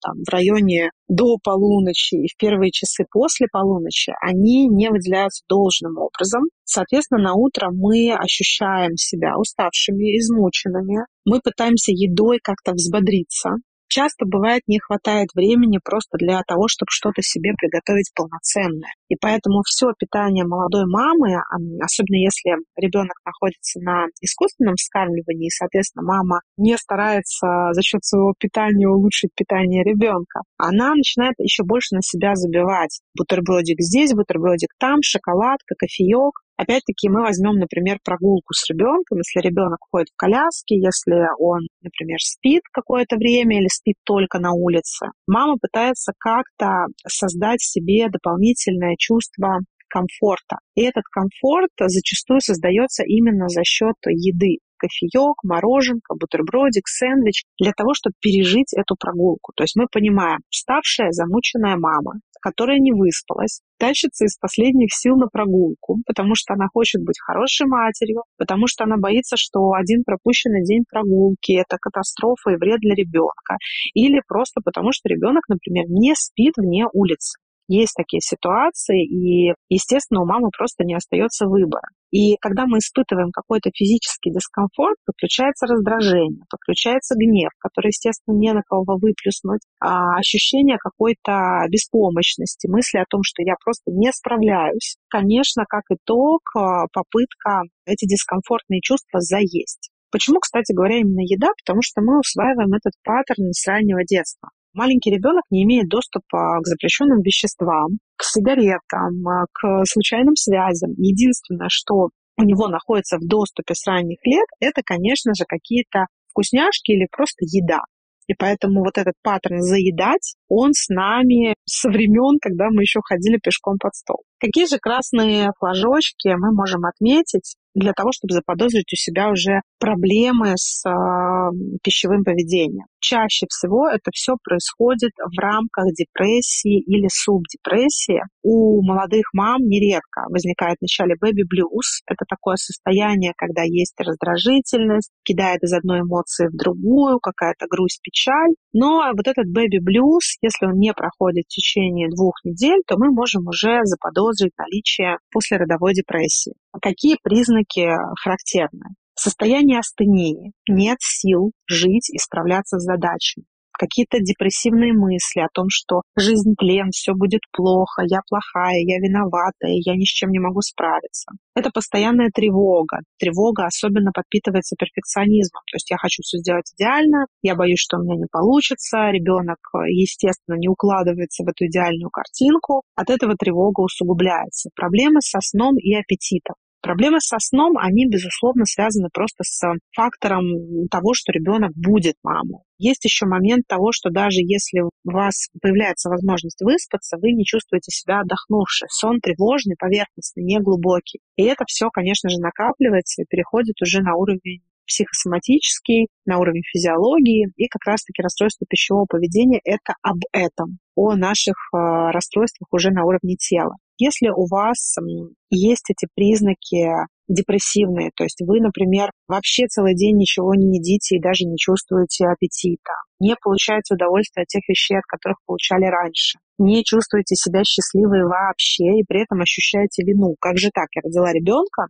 там, в районе до полуночи и в первые часы после полуночи, они не выделяются должным образом. Соответственно, на утро мы ощущаем себя уставшими, измученными. Мы пытаемся едой как-то взбодриться часто бывает не хватает времени просто для того, чтобы что-то себе приготовить полноценное. И поэтому все питание молодой мамы, особенно если ребенок находится на искусственном вскармливании, и, соответственно, мама не старается за счет своего питания улучшить питание ребенка, она начинает еще больше на себя забивать. Бутербродик здесь, бутербродик там, шоколадка, кофеек. Опять-таки мы возьмем, например, прогулку с ребенком, если ребенок ходит в коляске, если он, например, спит какое-то время или спит только на улице. Мама пытается как-то создать себе дополнительное чувство комфорта. И этот комфорт зачастую создается именно за счет еды кофеек, мороженка, бутербродик, сэндвич для того, чтобы пережить эту прогулку. То есть мы понимаем, уставшая, замученная мама, которая не выспалась, тащится из последних сил на прогулку, потому что она хочет быть хорошей матерью, потому что она боится, что один пропущенный день прогулки – это катастрофа и вред для ребенка, или просто потому что ребенок, например, не спит вне улицы. Есть такие ситуации, и, естественно, у мамы просто не остается выбора. И когда мы испытываем какой-то физический дискомфорт, подключается раздражение, подключается гнев, который, естественно, не на кого выплюснуть, а ощущение какой-то беспомощности, мысли о том, что я просто не справляюсь. Конечно, как итог, а, попытка эти дискомфортные чувства заесть. Почему, кстати говоря, именно еда? Потому что мы усваиваем этот паттерн с раннего детства. Маленький ребенок не имеет доступа к запрещенным веществам, к сигаретам, а, к случайным связям. Единственное, что у него находится в доступе с ранних лет, это, конечно же, какие-то вкусняшки или просто еда. И поэтому вот этот паттерн заедать, он с нами со времен, когда мы еще ходили пешком под стол. Какие же красные флажочки мы можем отметить для того, чтобы заподозрить у себя уже проблемы с э, пищевым поведением. Чаще всего это все происходит в рамках депрессии или субдепрессии. У молодых мам нередко возникает в начале бэби-блюз. Это такое состояние, когда есть раздражительность, кидает из одной эмоции в другую, какая-то грусть, печаль. Но вот этот бэби-блюз, если он не проходит в течение двух недель, то мы можем уже заподозрить наличие послеродовой депрессии. Какие признаки характерны? Состояние астении. Нет сил жить и справляться с задачами какие-то депрессивные мысли о том, что жизнь тлен, все будет плохо, я плохая, я виноватая, я ни с чем не могу справиться. Это постоянная тревога. Тревога особенно подпитывается перфекционизмом. То есть я хочу все сделать идеально, я боюсь, что у меня не получится, ребенок, естественно, не укладывается в эту идеальную картинку. От этого тревога усугубляется. Проблемы со сном и аппетитом. Проблемы со сном, они, безусловно, связаны просто с фактором того, что ребенок будет маму. Есть еще момент того, что даже если у вас появляется возможность выспаться, вы не чувствуете себя отдохнувшей. Сон тревожный, поверхностный, неглубокий. И это все, конечно же, накапливается и переходит уже на уровень психосоматический, на уровень физиологии, и как раз-таки расстройство пищевого поведения – это об этом, о наших э, расстройствах уже на уровне тела. Если у вас есть эти признаки депрессивные, то есть вы, например, вообще целый день ничего не едите и даже не чувствуете аппетита, не получаете удовольствие от тех вещей, от которых получали раньше, не чувствуете себя счастливой вообще и при этом ощущаете вину. Как же так? Я родила ребенка,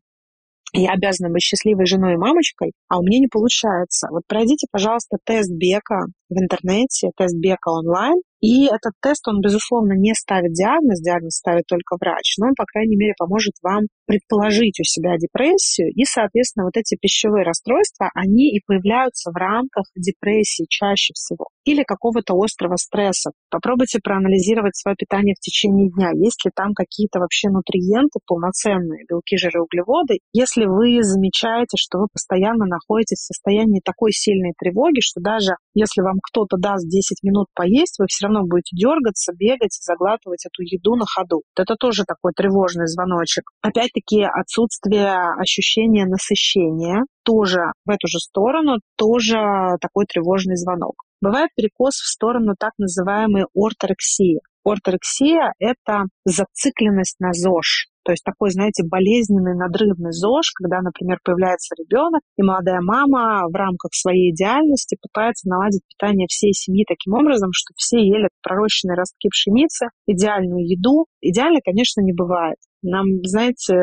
я обязана быть счастливой женой и мамочкой, а у меня не получается. Вот пройдите, пожалуйста, тест Бека в интернете, тест Бека онлайн, и этот тест, он, безусловно, не ставит диагноз, диагноз ставит только врач, но он, по крайней мере, поможет вам предположить у себя депрессию, и, соответственно, вот эти пищевые расстройства, они и появляются в рамках депрессии чаще всего или какого-то острого стресса. Попробуйте проанализировать свое питание в течение дня. Есть ли там какие-то вообще нутриенты полноценные, белки, жиры, углеводы. Если вы замечаете, что вы постоянно находитесь в состоянии такой сильной тревоги, что даже если вам кто-то даст 10 минут поесть, вы все равно будете дергаться, бегать и заглатывать эту еду на ходу. Это тоже такой тревожный звоночек. Опять-таки отсутствие ощущения насыщения тоже в эту же сторону, тоже такой тревожный звонок. Бывает перекос в сторону так называемой орторексии. Орторексия – это зацикленность на ЗОЖ. То есть такой, знаете, болезненный, надрывный ЗОЖ, когда, например, появляется ребенок, и молодая мама в рамках своей идеальности пытается наладить питание всей семьи таким образом, что все ели пророщенные ростки пшеницы, идеальную еду. Идеально, конечно, не бывает. Нам, знаете,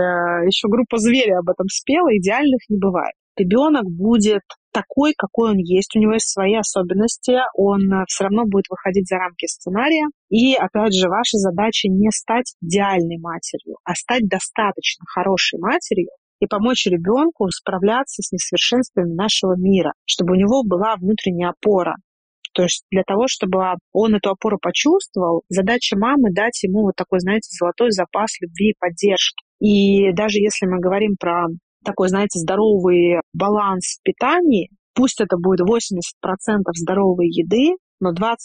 еще группа «Звери» об этом спела, идеальных не бывает. Ребенок будет такой, какой он есть, у него есть свои особенности, он э, все равно будет выходить за рамки сценария. И, опять же, ваша задача не стать идеальной матерью, а стать достаточно хорошей матерью, и помочь ребенку справляться с несовершенствами нашего мира, чтобы у него была внутренняя опора. То есть для того, чтобы он эту опору почувствовал, задача мамы дать ему вот такой, знаете, золотой запас любви и поддержки. И даже если мы говорим про такой, знаете, здоровый баланс в питании, пусть это будет 80% здоровой еды, но 20%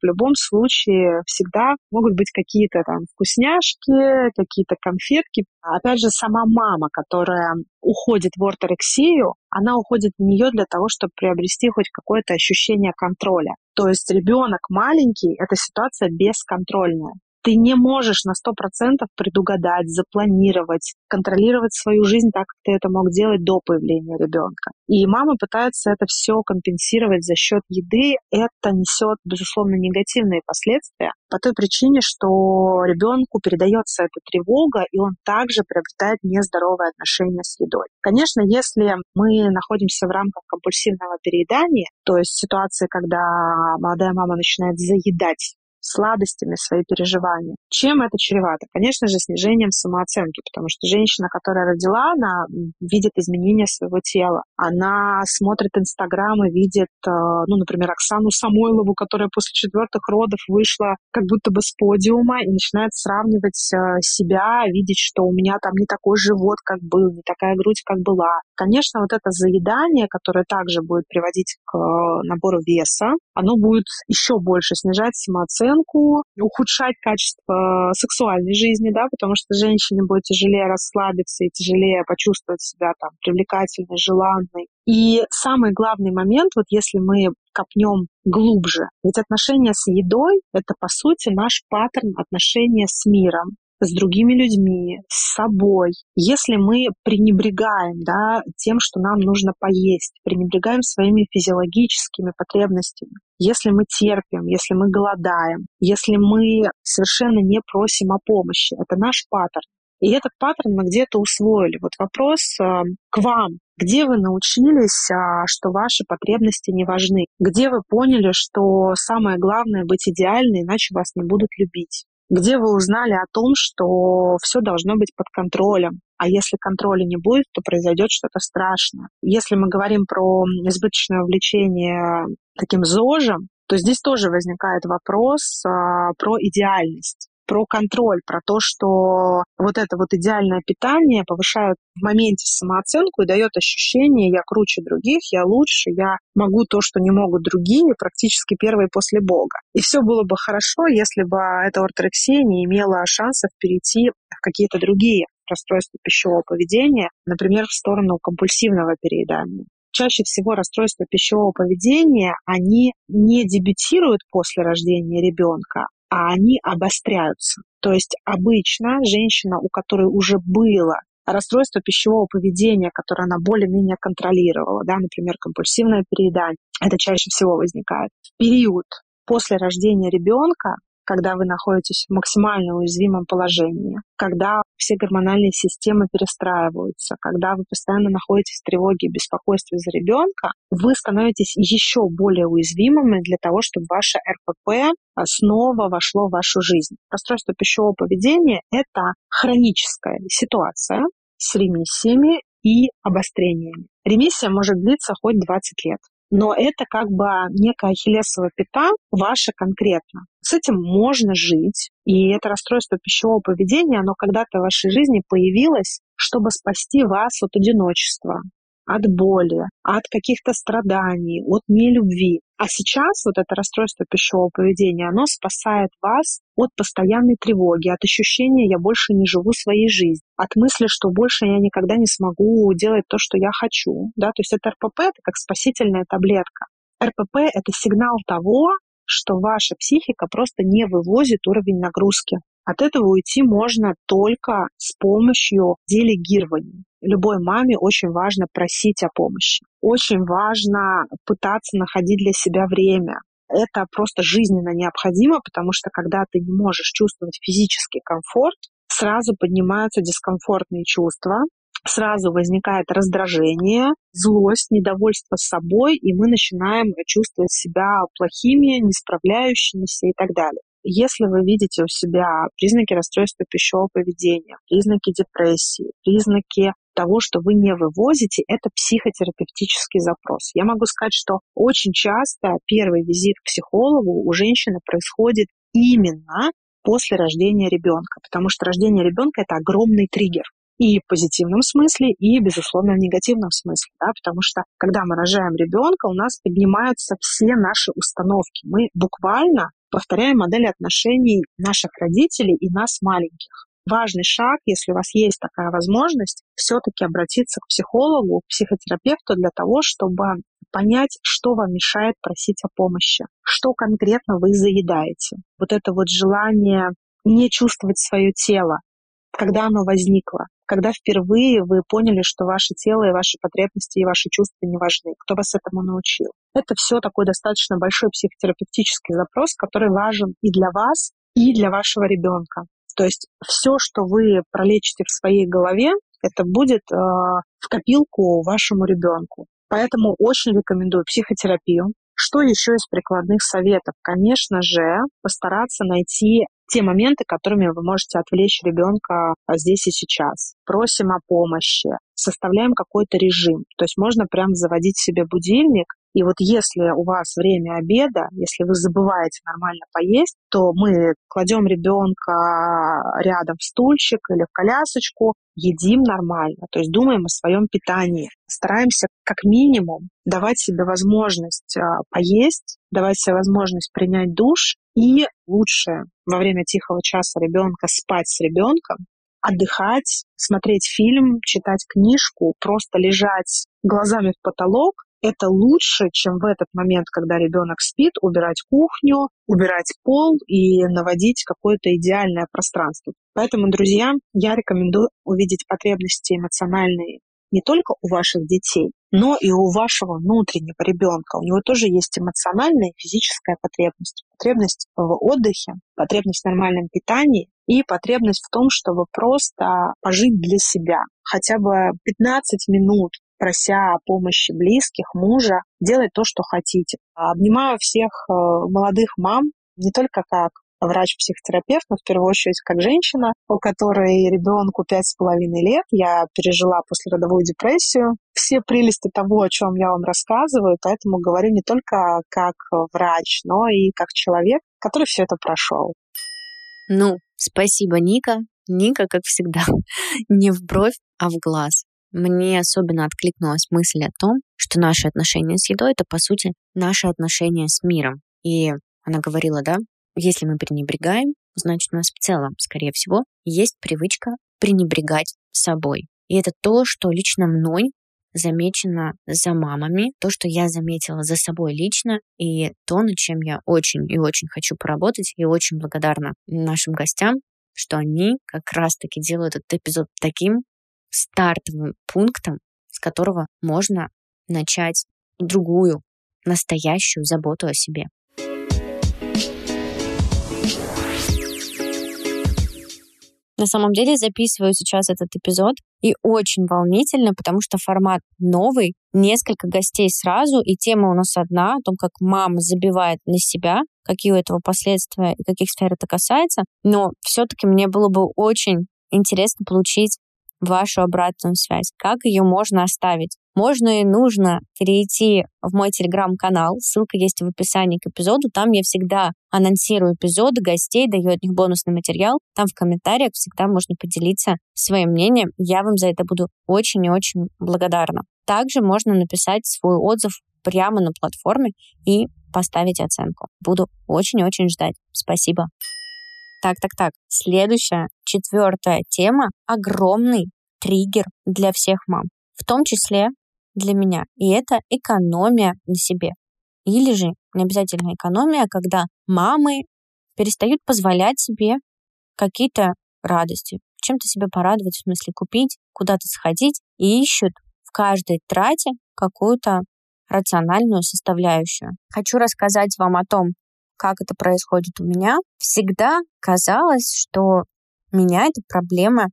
в любом случае всегда могут быть какие-то там вкусняшки, какие-то конфетки. Опять же, сама мама, которая уходит в орторексию, она уходит в нее для того, чтобы приобрести хоть какое-то ощущение контроля. То есть ребенок маленький – это ситуация бесконтрольная ты не можешь на 100% предугадать, запланировать, контролировать свою жизнь так, как ты это мог делать до появления ребенка. И мама пытается это все компенсировать за счет еды. Это несет, безусловно, негативные последствия по той причине, что ребенку передается эта тревога, и он также приобретает нездоровое отношение с едой. Конечно, если мы находимся в рамках компульсивного переедания, то есть ситуации, когда молодая мама начинает заедать сладостями свои переживания. Чем это чревато? Конечно же, снижением самооценки, потому что женщина, которая родила, она видит изменения своего тела. Она смотрит Инстаграм и видит, э, ну, например, Оксану Самойлову, которая после четвертых родов вышла как будто бы с подиума и начинает сравнивать э, себя, видеть, что у меня там не такой живот, как был, не такая грудь, как была. Конечно, вот это заедание, которое также будет приводить к э, набору веса, оно будет еще больше снижать самооценку, самооценку, ухудшать качество сексуальной жизни, да, потому что женщине будет тяжелее расслабиться и тяжелее почувствовать себя там привлекательной, желанной. И самый главный момент, вот если мы копнем глубже, ведь отношения с едой — это, по сути, наш паттерн отношения с миром с другими людьми, с собой. Если мы пренебрегаем да, тем, что нам нужно поесть, пренебрегаем своими физиологическими потребностями, если мы терпим, если мы голодаем, если мы совершенно не просим о помощи, это наш паттерн. И этот паттерн мы где-то усвоили. Вот вопрос э, к вам. Где вы научились, а, что ваши потребности не важны? Где вы поняли, что самое главное быть идеальной, иначе вас не будут любить? Где вы узнали о том, что все должно быть под контролем? А если контроля не будет, то произойдет что-то страшное. Если мы говорим про избыточное увлечение таким зожем, то здесь тоже возникает вопрос а, про идеальность про контроль, про то, что вот это вот идеальное питание повышает в моменте самооценку и дает ощущение, я круче других, я лучше, я могу то, что не могут другие, практически первые после Бога. И все было бы хорошо, если бы эта орторексия не имела шансов перейти в какие-то другие расстройства пищевого поведения, например, в сторону компульсивного переедания чаще всего расстройства пищевого поведения, они не дебютируют после рождения ребенка, а они обостряются. То есть обычно женщина, у которой уже было расстройство пищевого поведения, которое она более-менее контролировала, да, например, компульсивное переедание, это чаще всего возникает в период после рождения ребенка, когда вы находитесь в максимально уязвимом положении, когда все гормональные системы перестраиваются, когда вы постоянно находитесь в тревоге и беспокойстве за ребенка, вы становитесь еще более уязвимыми для того, чтобы ваше РПП снова вошло в вашу жизнь. Расстройство пищевого поведения – это хроническая ситуация с ремиссиями и обострениями. Ремиссия может длиться хоть 20 лет но это как бы некая ахиллесова пята ваша конкретно. С этим можно жить, и это расстройство пищевого поведения, оно когда-то в вашей жизни появилось, чтобы спасти вас от одиночества, от боли, от каких-то страданий, от нелюбви. А сейчас вот это расстройство пищевого поведения, оно спасает вас от постоянной тревоги, от ощущения «я больше не живу своей жизнью», от мысли, что больше я никогда не смогу делать то, что я хочу. Да? То есть это РПП — это как спасительная таблетка. РПП — это сигнал того, что ваша психика просто не вывозит уровень нагрузки. От этого уйти можно только с помощью делегирования. Любой маме очень важно просить о помощи. Очень важно пытаться находить для себя время. Это просто жизненно необходимо, потому что когда ты не можешь чувствовать физический комфорт, сразу поднимаются дискомфортные чувства, сразу возникает раздражение, злость, недовольство собой, и мы начинаем чувствовать себя плохими, не справляющимися и так далее. Если вы видите у себя признаки расстройства пищевого поведения, признаки депрессии, признаки того, что вы не вывозите, это психотерапевтический запрос. Я могу сказать, что очень часто первый визит к психологу у женщины происходит именно после рождения ребенка, потому что рождение ребенка это огромный триггер и в позитивном смысле, и, безусловно, в негативном смысле, да, потому что когда мы рожаем ребенка, у нас поднимаются все наши установки. Мы буквально повторяем модели отношений наших родителей и нас маленьких. Важный шаг, если у вас есть такая возможность, все-таки обратиться к психологу, к психотерапевту для того, чтобы понять, что вам мешает просить о помощи, что конкретно вы заедаете. Вот это вот желание не чувствовать свое тело, когда оно возникло, когда впервые вы поняли, что ваше тело и ваши потребности и ваши чувства не важны, кто вас этому научил. Это все такой достаточно большой психотерапевтический запрос, который важен и для вас, и для вашего ребенка. То есть все, что вы пролечите в своей голове, это будет э, в копилку вашему ребенку. Поэтому очень рекомендую психотерапию. Что еще из прикладных советов? Конечно же, постараться найти те моменты, которыми вы можете отвлечь ребенка а, здесь и сейчас. Просим о помощи, составляем какой-то режим. То есть можно прям заводить себе будильник и вот если у вас время обеда, если вы забываете нормально поесть, то мы кладем ребенка рядом в стульчик или в колясочку, едим нормально, то есть думаем о своем питании. Стараемся как минимум давать себе возможность а, поесть, давать себе возможность принять душ и лучше во время тихого часа ребенка спать с ребенком, отдыхать, смотреть фильм, читать книжку, просто лежать глазами в потолок это лучше, чем в этот момент, когда ребенок спит, убирать кухню, убирать пол и наводить какое-то идеальное пространство. Поэтому, друзья, я рекомендую увидеть потребности эмоциональные не только у ваших детей, но и у вашего внутреннего ребенка. У него тоже есть эмоциональная и физическая потребность. Потребность в отдыхе, потребность в нормальном питании и потребность в том, чтобы просто пожить для себя. Хотя бы 15 минут прося о помощи близких, мужа, делать то, что хотите. Обнимаю всех э, молодых мам, не только как врач-психотерапевт, но в первую очередь как женщина, у которой ребенку пять с половиной лет. Я пережила послеродовую депрессию. Все прелести того, о чем я вам рассказываю, поэтому говорю не только как врач, но и как человек, который все это прошел. Ну, спасибо, Ника. Ника, как всегда, не в бровь, а в глаз. Мне особенно откликнулась мысль о том, что наши отношения с едой — это, по сути, наши отношения с миром. И она говорила, да, если мы пренебрегаем, значит, у нас в целом, скорее всего, есть привычка пренебрегать собой. И это то, что лично мной замечено за мамами, то, что я заметила за собой лично, и то, над чем я очень и очень хочу поработать, и очень благодарна нашим гостям, что они как раз-таки делают этот эпизод таким стартовым пунктом, с которого можно начать другую, настоящую заботу о себе. На самом деле записываю сейчас этот эпизод, и очень волнительно, потому что формат новый, несколько гостей сразу, и тема у нас одна, о том, как мама забивает на себя, какие у этого последствия и каких сфер это касается. Но все-таки мне было бы очень интересно получить вашу обратную связь, как ее можно оставить. Можно и нужно перейти в мой телеграм-канал, ссылка есть в описании к эпизоду, там я всегда анонсирую эпизоды, гостей, даю от них бонусный материал, там в комментариях всегда можно поделиться своим мнением, я вам за это буду очень и очень благодарна. Также можно написать свой отзыв прямо на платформе и поставить оценку. Буду очень и очень ждать. Спасибо. Так, так, так. Следующая, четвертая тема — огромный триггер для всех мам, в том числе для меня. И это экономия на себе. Или же не обязательно экономия, когда мамы перестают позволять себе какие-то радости, чем-то себе порадовать, в смысле купить, куда-то сходить, и ищут в каждой трате какую-то рациональную составляющую. Хочу рассказать вам о том, как это происходит у меня, всегда казалось, что меня эта проблема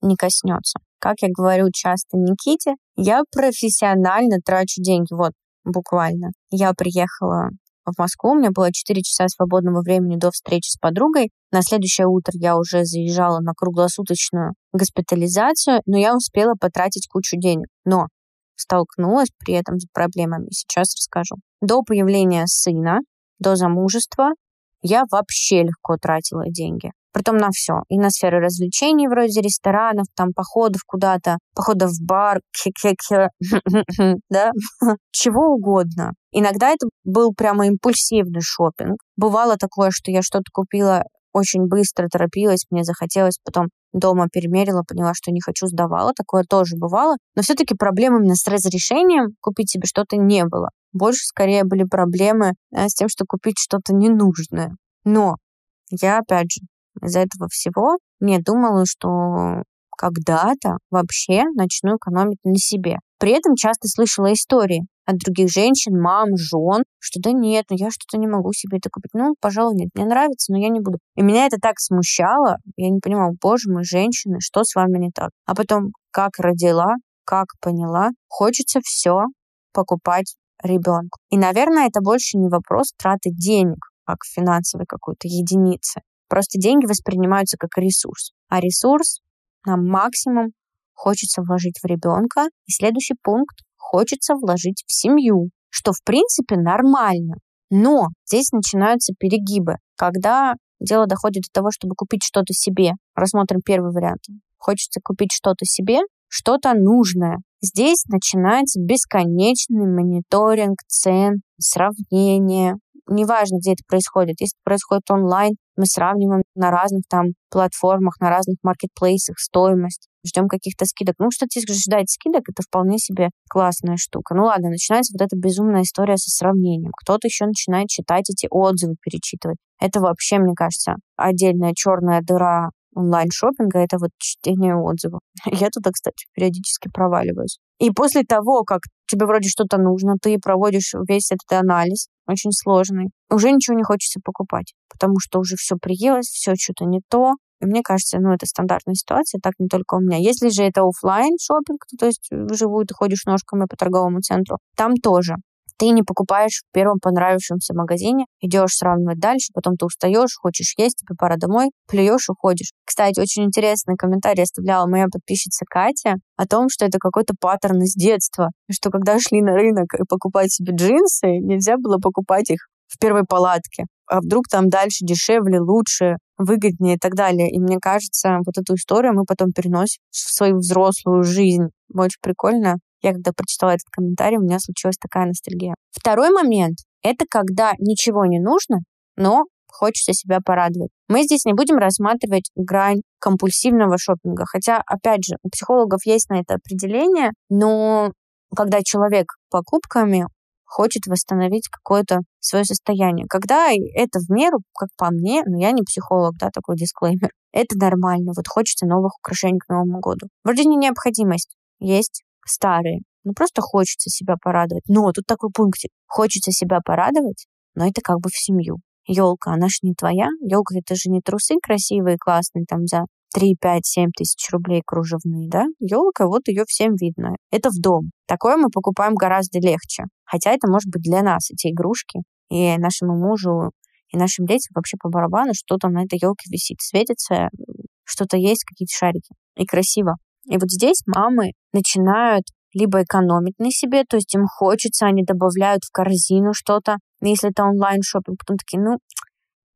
не коснется. Как я говорю часто Никите, я профессионально трачу деньги. Вот, буквально. Я приехала в Москву, у меня было 4 часа свободного времени до встречи с подругой. На следующее утро я уже заезжала на круглосуточную госпитализацию, но я успела потратить кучу денег. Но столкнулась при этом с проблемами. Сейчас расскажу. До появления сына до замужества я вообще легко тратила деньги. Притом на все. И на сферы развлечений, вроде ресторанов, там, походов куда-то, походов в бар, да, чего угодно. Иногда это был прямо импульсивный шопинг. Бывало такое, что я что-то купила очень быстро, торопилась, мне захотелось, потом дома перемерила, поняла, что не хочу, сдавала. Такое тоже бывало. Но все-таки проблем именно с разрешением купить себе что-то не было. Больше скорее были проблемы э, с тем, что купить что-то ненужное. Но я, опять же, из-за этого всего не думала, что когда-то вообще начну экономить на себе. При этом часто слышала истории от других женщин, мам, жен, что да нет, ну я что-то не могу себе это купить. Ну, пожалуй, нет, мне нравится, но я не буду. И меня это так смущало, я не понимала, боже мой, женщины, что с вами не так? А потом, как родила, как поняла, хочется все покупать ребенку. И, наверное, это больше не вопрос траты денег, как финансовой какой-то единицы. Просто деньги воспринимаются как ресурс. А ресурс нам максимум хочется вложить в ребенка. И следующий пункт хочется вложить в семью, что в принципе нормально. Но здесь начинаются перегибы, когда дело доходит до того, чтобы купить что-то себе. Рассмотрим первый вариант. Хочется купить что-то себе, что-то нужное. Здесь начинается бесконечный мониторинг цен, сравнение. Неважно, где это происходит. Если это происходит онлайн, мы сравниваем на разных там платформах, на разных маркетплейсах стоимость, ждем каких-то скидок. Ну, что здесь ждать скидок, это вполне себе классная штука. Ну ладно, начинается вот эта безумная история со сравнением. Кто-то еще начинает читать эти отзывы, перечитывать. Это вообще, мне кажется, отдельная черная дыра онлайн-шоппинга — это вот чтение отзывов. Я туда, кстати, периодически проваливаюсь. И после того, как тебе вроде что-то нужно, ты проводишь весь этот анализ, очень сложный, уже ничего не хочется покупать, потому что уже все приелось, все что-то не то, И мне кажется, ну, это стандартная ситуация, так не только у меня. Если же это офлайн шопинг, то есть вживую ты ходишь ножками по торговому центру, там тоже. Ты не покупаешь в первом понравившемся магазине, идешь сравнивать дальше, потом ты устаешь, хочешь есть, тебе пора домой, плюешь, уходишь. Кстати, очень интересный комментарий оставляла моя подписчица Катя о том, что это какой-то паттерн из детства, что когда шли на рынок и покупать себе джинсы, нельзя было покупать их в первой палатке. А вдруг там дальше дешевле, лучше, выгоднее и так далее. И мне кажется, вот эту историю мы потом переносим в свою взрослую жизнь. Очень прикольно. Я когда прочитала этот комментарий, у меня случилась такая ностальгия. Второй момент — это когда ничего не нужно, но хочется себя порадовать. Мы здесь не будем рассматривать грань компульсивного шопинга, хотя, опять же, у психологов есть на это определение, но когда человек покупками хочет восстановить какое-то свое состояние. Когда это в меру, как по мне, но я не психолог, да, такой дисклеймер, это нормально. Вот хочется новых украшений к Новому году. Вроде не необходимость. Есть старые. Ну, просто хочется себя порадовать. Но тут такой пунктик. Хочется себя порадовать, но это как бы в семью. Елка, она же не твоя. Елка, это же не трусы красивые, классные, там за 3, 5, 7 тысяч рублей кружевные, да? Елка, вот ее всем видно. Это в дом. Такое мы покупаем гораздо легче. Хотя это может быть для нас, эти игрушки. И нашему мужу, и нашим детям вообще по барабану, что там на этой елке висит. Светится, что-то есть, какие-то шарики. И красиво. И вот здесь мамы начинают либо экономить на себе, то есть им хочется, они добавляют в корзину что-то, если это онлайн-шопинг, потом такие, ну,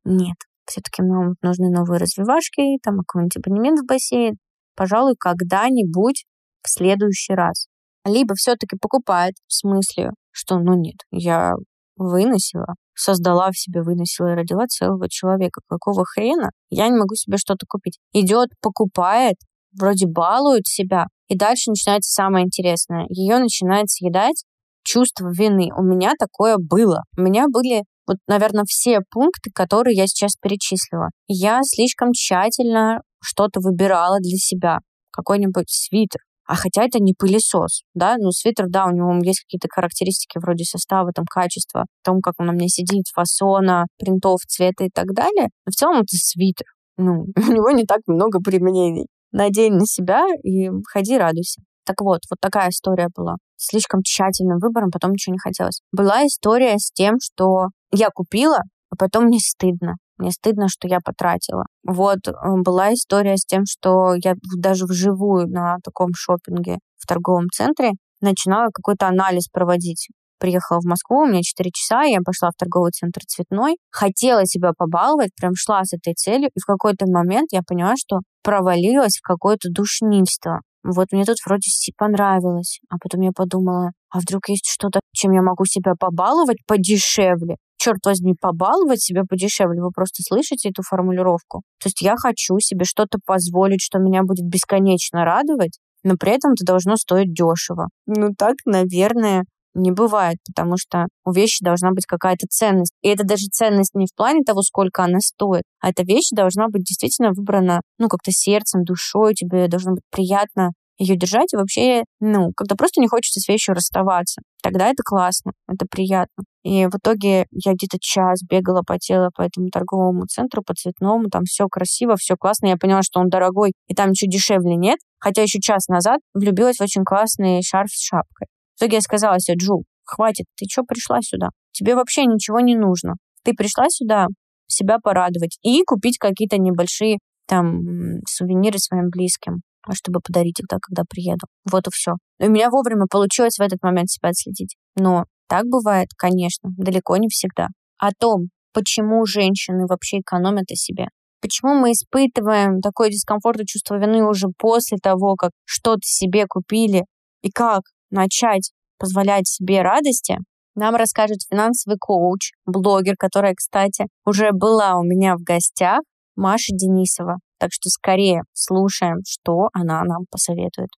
нет, все-таки нам нужны новые развивашки, там какой-нибудь абонемент в бассейн, пожалуй, когда-нибудь в следующий раз. Либо все-таки покупает в смысле, что, ну нет, я выносила, создала в себе, выносила и родила целого человека. Какого хрена? Я не могу себе что-то купить. Идет, покупает, вроде балует себя, и дальше начинается самое интересное. Ее начинает съедать чувство вины. У меня такое было. У меня были вот, наверное, все пункты, которые я сейчас перечислила. Я слишком тщательно что-то выбирала для себя. Какой-нибудь свитер. А хотя это не пылесос, да, ну свитер, да, у него есть какие-то характеристики вроде состава, там, качества, том, как он на мне сидит, фасона, принтов, цвета и так далее. Но в целом это свитер. Ну, у него не так много применений надень на себя и ходи, радуйся. Так вот, вот такая история была. Слишком тщательным выбором, потом ничего не хотелось. Была история с тем, что я купила, а потом мне стыдно. Мне стыдно, что я потратила. Вот э, была история с тем, что я даже вживую на таком шопинге в торговом центре начинала какой-то анализ проводить приехала в Москву, у меня 4 часа, я пошла в торговый центр Цветной, хотела себя побаловать, прям шла с этой целью, и в какой-то момент я поняла, что провалилась в какое-то душнильство. Вот мне тут вроде понравилось, а потом я подумала, а вдруг есть что-то, чем я могу себя побаловать подешевле? черт возьми, побаловать себя подешевле. Вы просто слышите эту формулировку? То есть я хочу себе что-то позволить, что меня будет бесконечно радовать, но при этом это должно стоить дешево. Ну так, наверное, не бывает, потому что у вещи должна быть какая-то ценность. И это даже ценность не в плане того, сколько она стоит, а эта вещь должна быть действительно выбрана, ну, как-то сердцем, душой, тебе должно быть приятно ее держать, и вообще, ну, когда просто не хочется с вещью расставаться. Тогда это классно, это приятно. И в итоге я где-то час бегала, потела по этому торговому центру, по цветному, там все красиво, все классно. Я поняла, что он дорогой, и там ничего дешевле нет. Хотя еще час назад влюбилась в очень классный шарф с шапкой. В итоге я сказала себе, Джул, хватит, ты что пришла сюда? Тебе вообще ничего не нужно. Ты пришла сюда себя порадовать и купить какие-то небольшие там сувениры своим близким, чтобы подарить их, да, когда приеду. Вот и все. И у меня вовремя получилось в этот момент себя отследить. Но так бывает, конечно, далеко не всегда. О том, почему женщины вообще экономят о себе, почему мы испытываем такой дискомфорт и чувство вины уже после того, как что-то себе купили, и как начать позволять себе радости, нам расскажет финансовый коуч, блогер, которая, кстати, уже была у меня в гостях, Маша Денисова. Так что скорее слушаем, что она нам посоветует.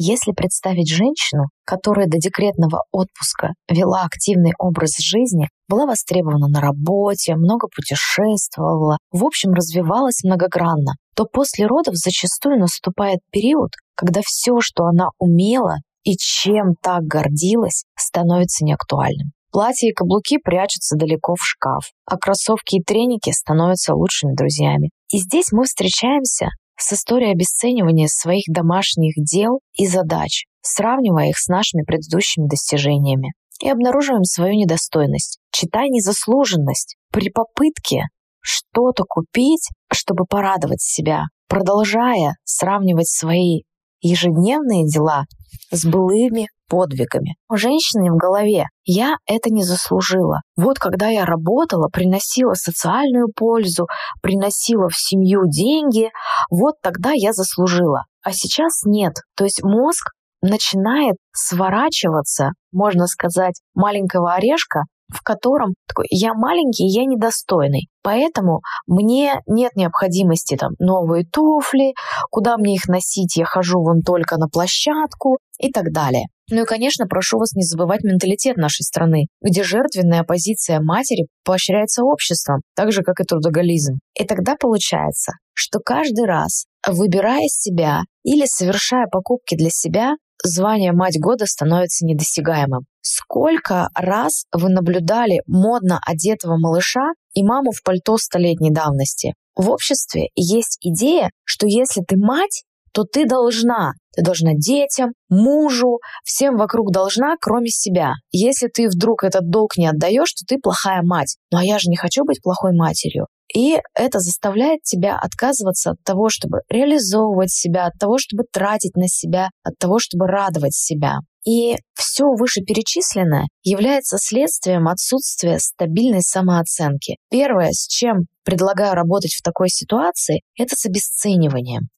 Если представить женщину, которая до декретного отпуска вела активный образ жизни, была востребована на работе, много путешествовала, в общем, развивалась многогранно, то после родов зачастую наступает период, когда все, что она умела и чем так гордилась, становится неактуальным. Платья и каблуки прячутся далеко в шкаф, а кроссовки и треники становятся лучшими друзьями. И здесь мы встречаемся с историей обесценивания своих домашних дел и задач, сравнивая их с нашими предыдущими достижениями. И обнаруживаем свою недостойность, читай незаслуженность при попытке что-то купить, чтобы порадовать себя, продолжая сравнивать свои ежедневные дела с былыми подвигами. У женщины в голове «я это не заслужила». Вот когда я работала, приносила социальную пользу, приносила в семью деньги, вот тогда я заслужила. А сейчас нет. То есть мозг начинает сворачиваться, можно сказать, маленького орешка в котором такой, я маленький, я недостойный, поэтому мне нет необходимости там новые туфли, куда мне их носить, я хожу вон только на площадку и так далее. Ну и, конечно, прошу вас не забывать менталитет нашей страны, где жертвенная позиция матери поощряется обществом, так же, как и трудоголизм. И тогда получается, что каждый раз, выбирая себя или совершая покупки для себя, звание «Мать года» становится недосягаемым. Сколько раз вы наблюдали модно одетого малыша и маму в пальто столетней давности? В обществе есть идея, что если ты мать, то ты должна. Ты должна детям, мужу, всем вокруг должна, кроме себя. Если ты вдруг этот долг не отдаешь, то ты плохая мать. Ну а я же не хочу быть плохой матерью. И это заставляет тебя отказываться от того, чтобы реализовывать себя, от того, чтобы тратить на себя, от того, чтобы радовать себя. И все вышеперечисленное является следствием отсутствия стабильной самооценки. Первое, с чем предлагаю работать в такой ситуации, это с обесцениванием.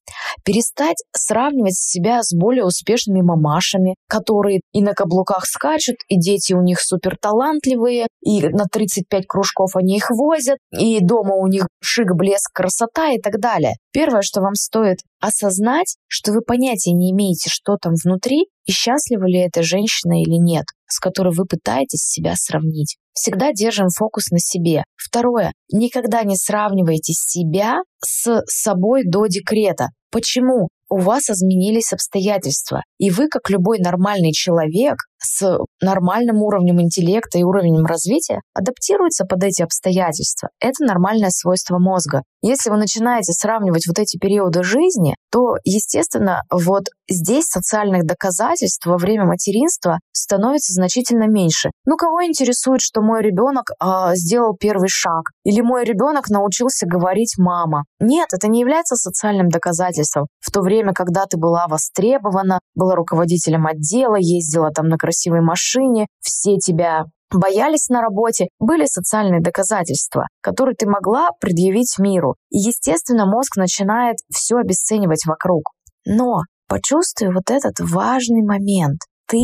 Перестать сравнивать себя с более успешными мамашами, которые и на каблуках скачут, и дети у них супер талантливые, и на 35 кружков они их возят, и дома у них шик, блеск, красота и так далее. Первое, что вам стоит осознать, что вы понятия не имеете, что там внутри, и счастлива ли эта женщина или нет, с которой вы пытаетесь себя сравнить. Всегда держим фокус на себе. Второе. Никогда не сравнивайте себя с собой до декрета. Почему? У вас изменились обстоятельства, и вы, как любой нормальный человек, с нормальным уровнем интеллекта и уровнем развития адаптируется под эти обстоятельства. Это нормальное свойство мозга. Если вы начинаете сравнивать вот эти периоды жизни, то, естественно, вот здесь социальных доказательств во время материнства становится значительно меньше. Ну, кого интересует, что мой ребенок э, сделал первый шаг? Или мой ребенок научился говорить «мама»? Нет, это не является социальным доказательством. В то время, когда ты была востребована, была руководителем отдела, ездила там на красивой машине, все тебя боялись на работе, были социальные доказательства, которые ты могла предъявить миру. И, естественно, мозг начинает все обесценивать вокруг. Но почувствуй вот этот важный момент. Ты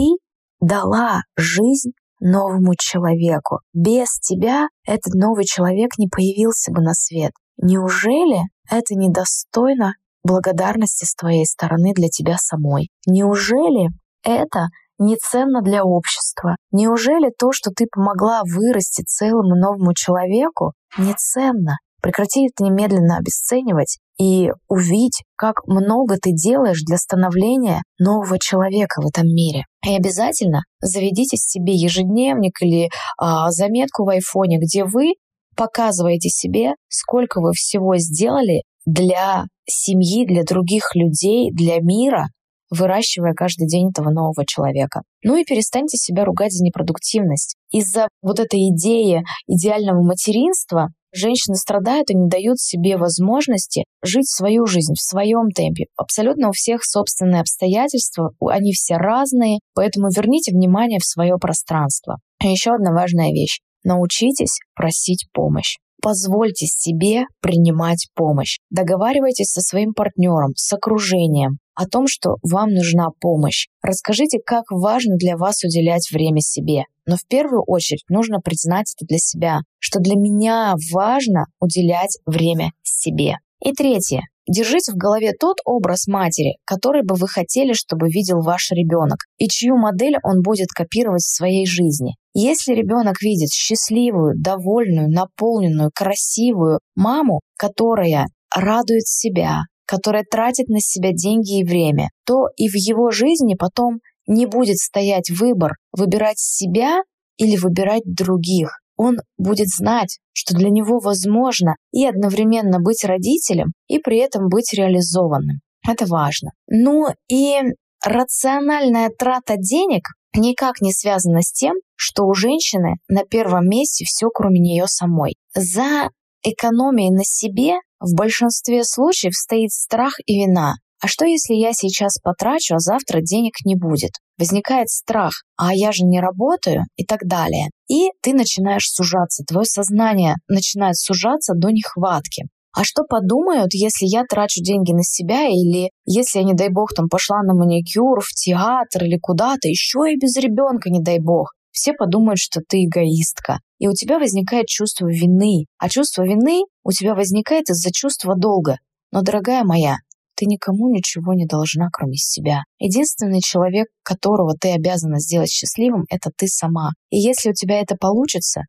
дала жизнь новому человеку. Без тебя этот новый человек не появился бы на свет. Неужели это недостойно благодарности с твоей стороны для тебя самой? Неужели это не ценно для общества? Неужели то, что ты помогла вырасти целому новому человеку, не ценно? Прекрати это немедленно обесценивать и увидь, как много ты делаешь для становления нового человека в этом мире. И обязательно заведите себе ежедневник или а, заметку в айфоне, где вы показываете себе, сколько вы всего сделали для семьи, для других людей, для мира, выращивая каждый день этого нового человека. Ну и перестаньте себя ругать за непродуктивность. Из-за вот этой идеи идеального материнства женщины страдают и не дают себе возможности жить свою жизнь в своем темпе. Абсолютно у всех собственные обстоятельства, они все разные, поэтому верните внимание в свое пространство. И еще одна важная вещь. Научитесь просить помощь. Позвольте себе принимать помощь. Договаривайтесь со своим партнером, с окружением о том, что вам нужна помощь. Расскажите, как важно для вас уделять время себе. Но в первую очередь нужно признать это для себя, что для меня важно уделять время себе. И третье. Держите в голове тот образ матери, который бы вы хотели, чтобы видел ваш ребенок, и чью модель он будет копировать в своей жизни. Если ребенок видит счастливую, довольную, наполненную, красивую маму, которая радует себя, которая тратит на себя деньги и время, то и в его жизни потом не будет стоять выбор выбирать себя или выбирать других. Он будет знать, что для него возможно и одновременно быть родителем, и при этом быть реализованным. Это важно. Ну и рациональная трата денег никак не связана с тем, что у женщины на первом месте все, кроме нее самой. За экономией на себе в большинстве случаев стоит страх и вина. А что если я сейчас потрачу, а завтра денег не будет? Возникает страх, а я же не работаю и так далее. И ты начинаешь сужаться, твое сознание начинает сужаться до нехватки. А что подумают, если я трачу деньги на себя, или если я, не дай бог, там пошла на маникюр, в театр или куда-то, еще и без ребенка, не дай бог. Все подумают, что ты эгоистка. И у тебя возникает чувство вины. А чувство вины у тебя возникает из-за чувства долга. Но, дорогая моя, ты никому ничего не должна, кроме себя. Единственный человек, которого ты обязана сделать счастливым, это ты сама. И если у тебя это получится,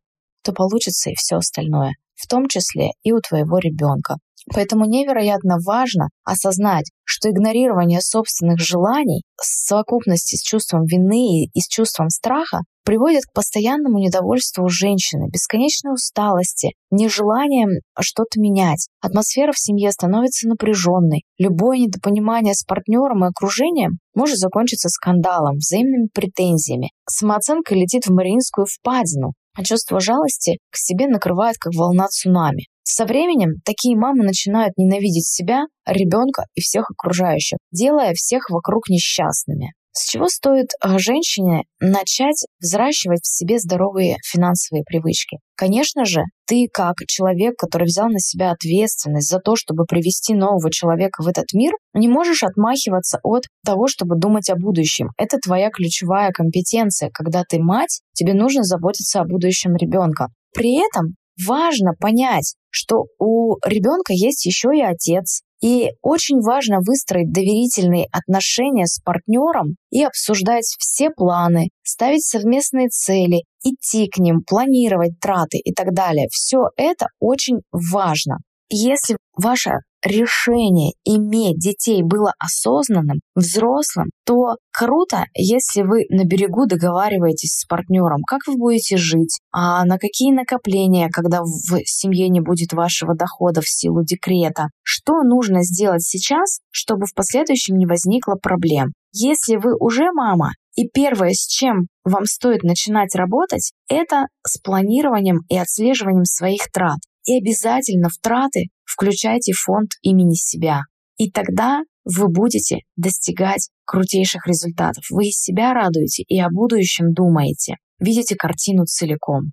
то получится и все остальное в том числе и у твоего ребенка. Поэтому невероятно важно осознать, что игнорирование собственных желаний в совокупности с чувством вины и с чувством страха приводит к постоянному недовольству женщины, бесконечной усталости, нежеланием что-то менять. Атмосфера в семье становится напряженной. Любое недопонимание с партнером и окружением может закончиться скандалом, взаимными претензиями. Самооценка летит в Мариинскую впадину, а чувство жалости к себе накрывает как волна цунами. Со временем такие мамы начинают ненавидеть себя, ребенка и всех окружающих, делая всех вокруг несчастными. С чего стоит э, женщине начать взращивать в себе здоровые финансовые привычки? Конечно же, ты как человек, который взял на себя ответственность за то, чтобы привести нового человека в этот мир, не можешь отмахиваться от того, чтобы думать о будущем. Это твоя ключевая компетенция. Когда ты мать, тебе нужно заботиться о будущем ребенка. При этом важно понять, что у ребенка есть еще и отец, и очень важно выстроить доверительные отношения с партнером и обсуждать все планы, ставить совместные цели, идти к ним, планировать траты и так далее. Все это очень важно. Если ваша решение иметь детей было осознанным, взрослым, то круто, если вы на берегу договариваетесь с партнером, как вы будете жить, а на какие накопления, когда в семье не будет вашего дохода в силу декрета, что нужно сделать сейчас, чтобы в последующем не возникло проблем. Если вы уже мама, и первое, с чем вам стоит начинать работать, это с планированием и отслеживанием своих трат. И обязательно в траты включайте фонд имени себя. И тогда вы будете достигать крутейших результатов. Вы из себя радуете и о будущем думаете. Видите картину целиком.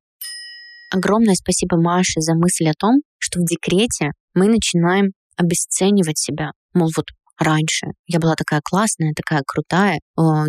Огромное спасибо Маше за мысль о том, что в декрете мы начинаем обесценивать себя. Мол, вот раньше. Я была такая классная, такая крутая,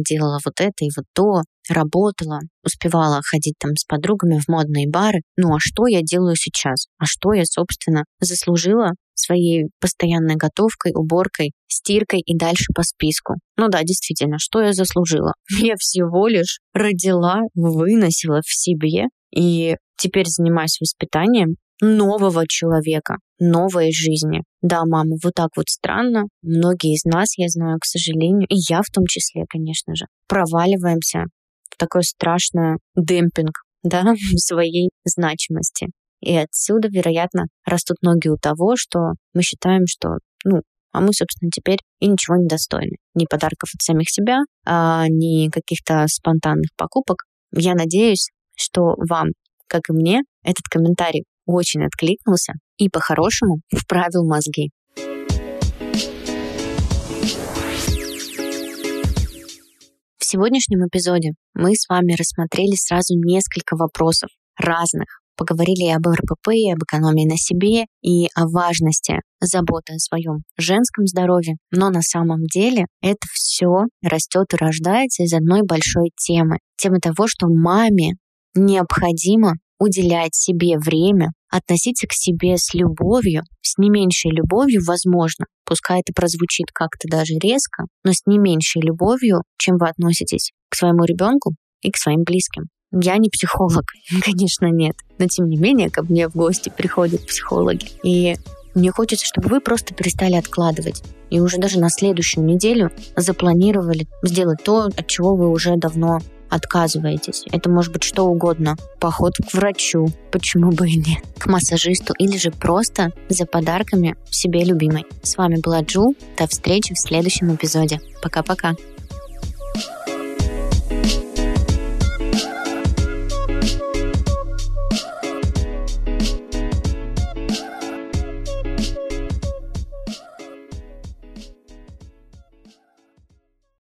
делала вот это и вот то, работала, успевала ходить там с подругами в модные бары. Ну а что я делаю сейчас? А что я, собственно, заслужила своей постоянной готовкой, уборкой, стиркой и дальше по списку. Ну да, действительно, что я заслужила? Я всего лишь родила, выносила в себе и теперь занимаюсь воспитанием нового человека, новой жизни. Да, мама, вот так вот странно. Многие из нас, я знаю, к сожалению, и я в том числе, конечно же, проваливаемся такой страшный демпинг да, своей значимости. И отсюда, вероятно, растут ноги у того, что мы считаем, что, ну, а мы, собственно, теперь и ничего не достойны. Ни подарков от самих себя, а, ни каких-то спонтанных покупок. Я надеюсь, что вам, как и мне, этот комментарий очень откликнулся и по-хорошему вправил мозги. В сегодняшнем эпизоде мы с вами рассмотрели сразу несколько вопросов разных. Поговорили и об РПП, и об экономии на себе, и о важности заботы о своем женском здоровье. Но на самом деле это все растет и рождается из одной большой темы. Темы того, что маме необходимо уделять себе время, относиться к себе с любовью, с не меньшей любовью, возможно, пускай это прозвучит как-то даже резко, но с не меньшей любовью, чем вы относитесь к своему ребенку и к своим близким. Я не психолог, конечно, нет. Но тем не менее, ко мне в гости приходят психологи. И Мне хочется, чтобы вы просто перестали откладывать и уже даже на следующую неделю запланировали сделать то, от чего вы уже давно отказываетесь. Это может быть что угодно. Поход к врачу, почему бы и нет, к массажисту или же просто за подарками себе любимой. С вами была Джул. До встречи в следующем эпизоде. Пока-пока.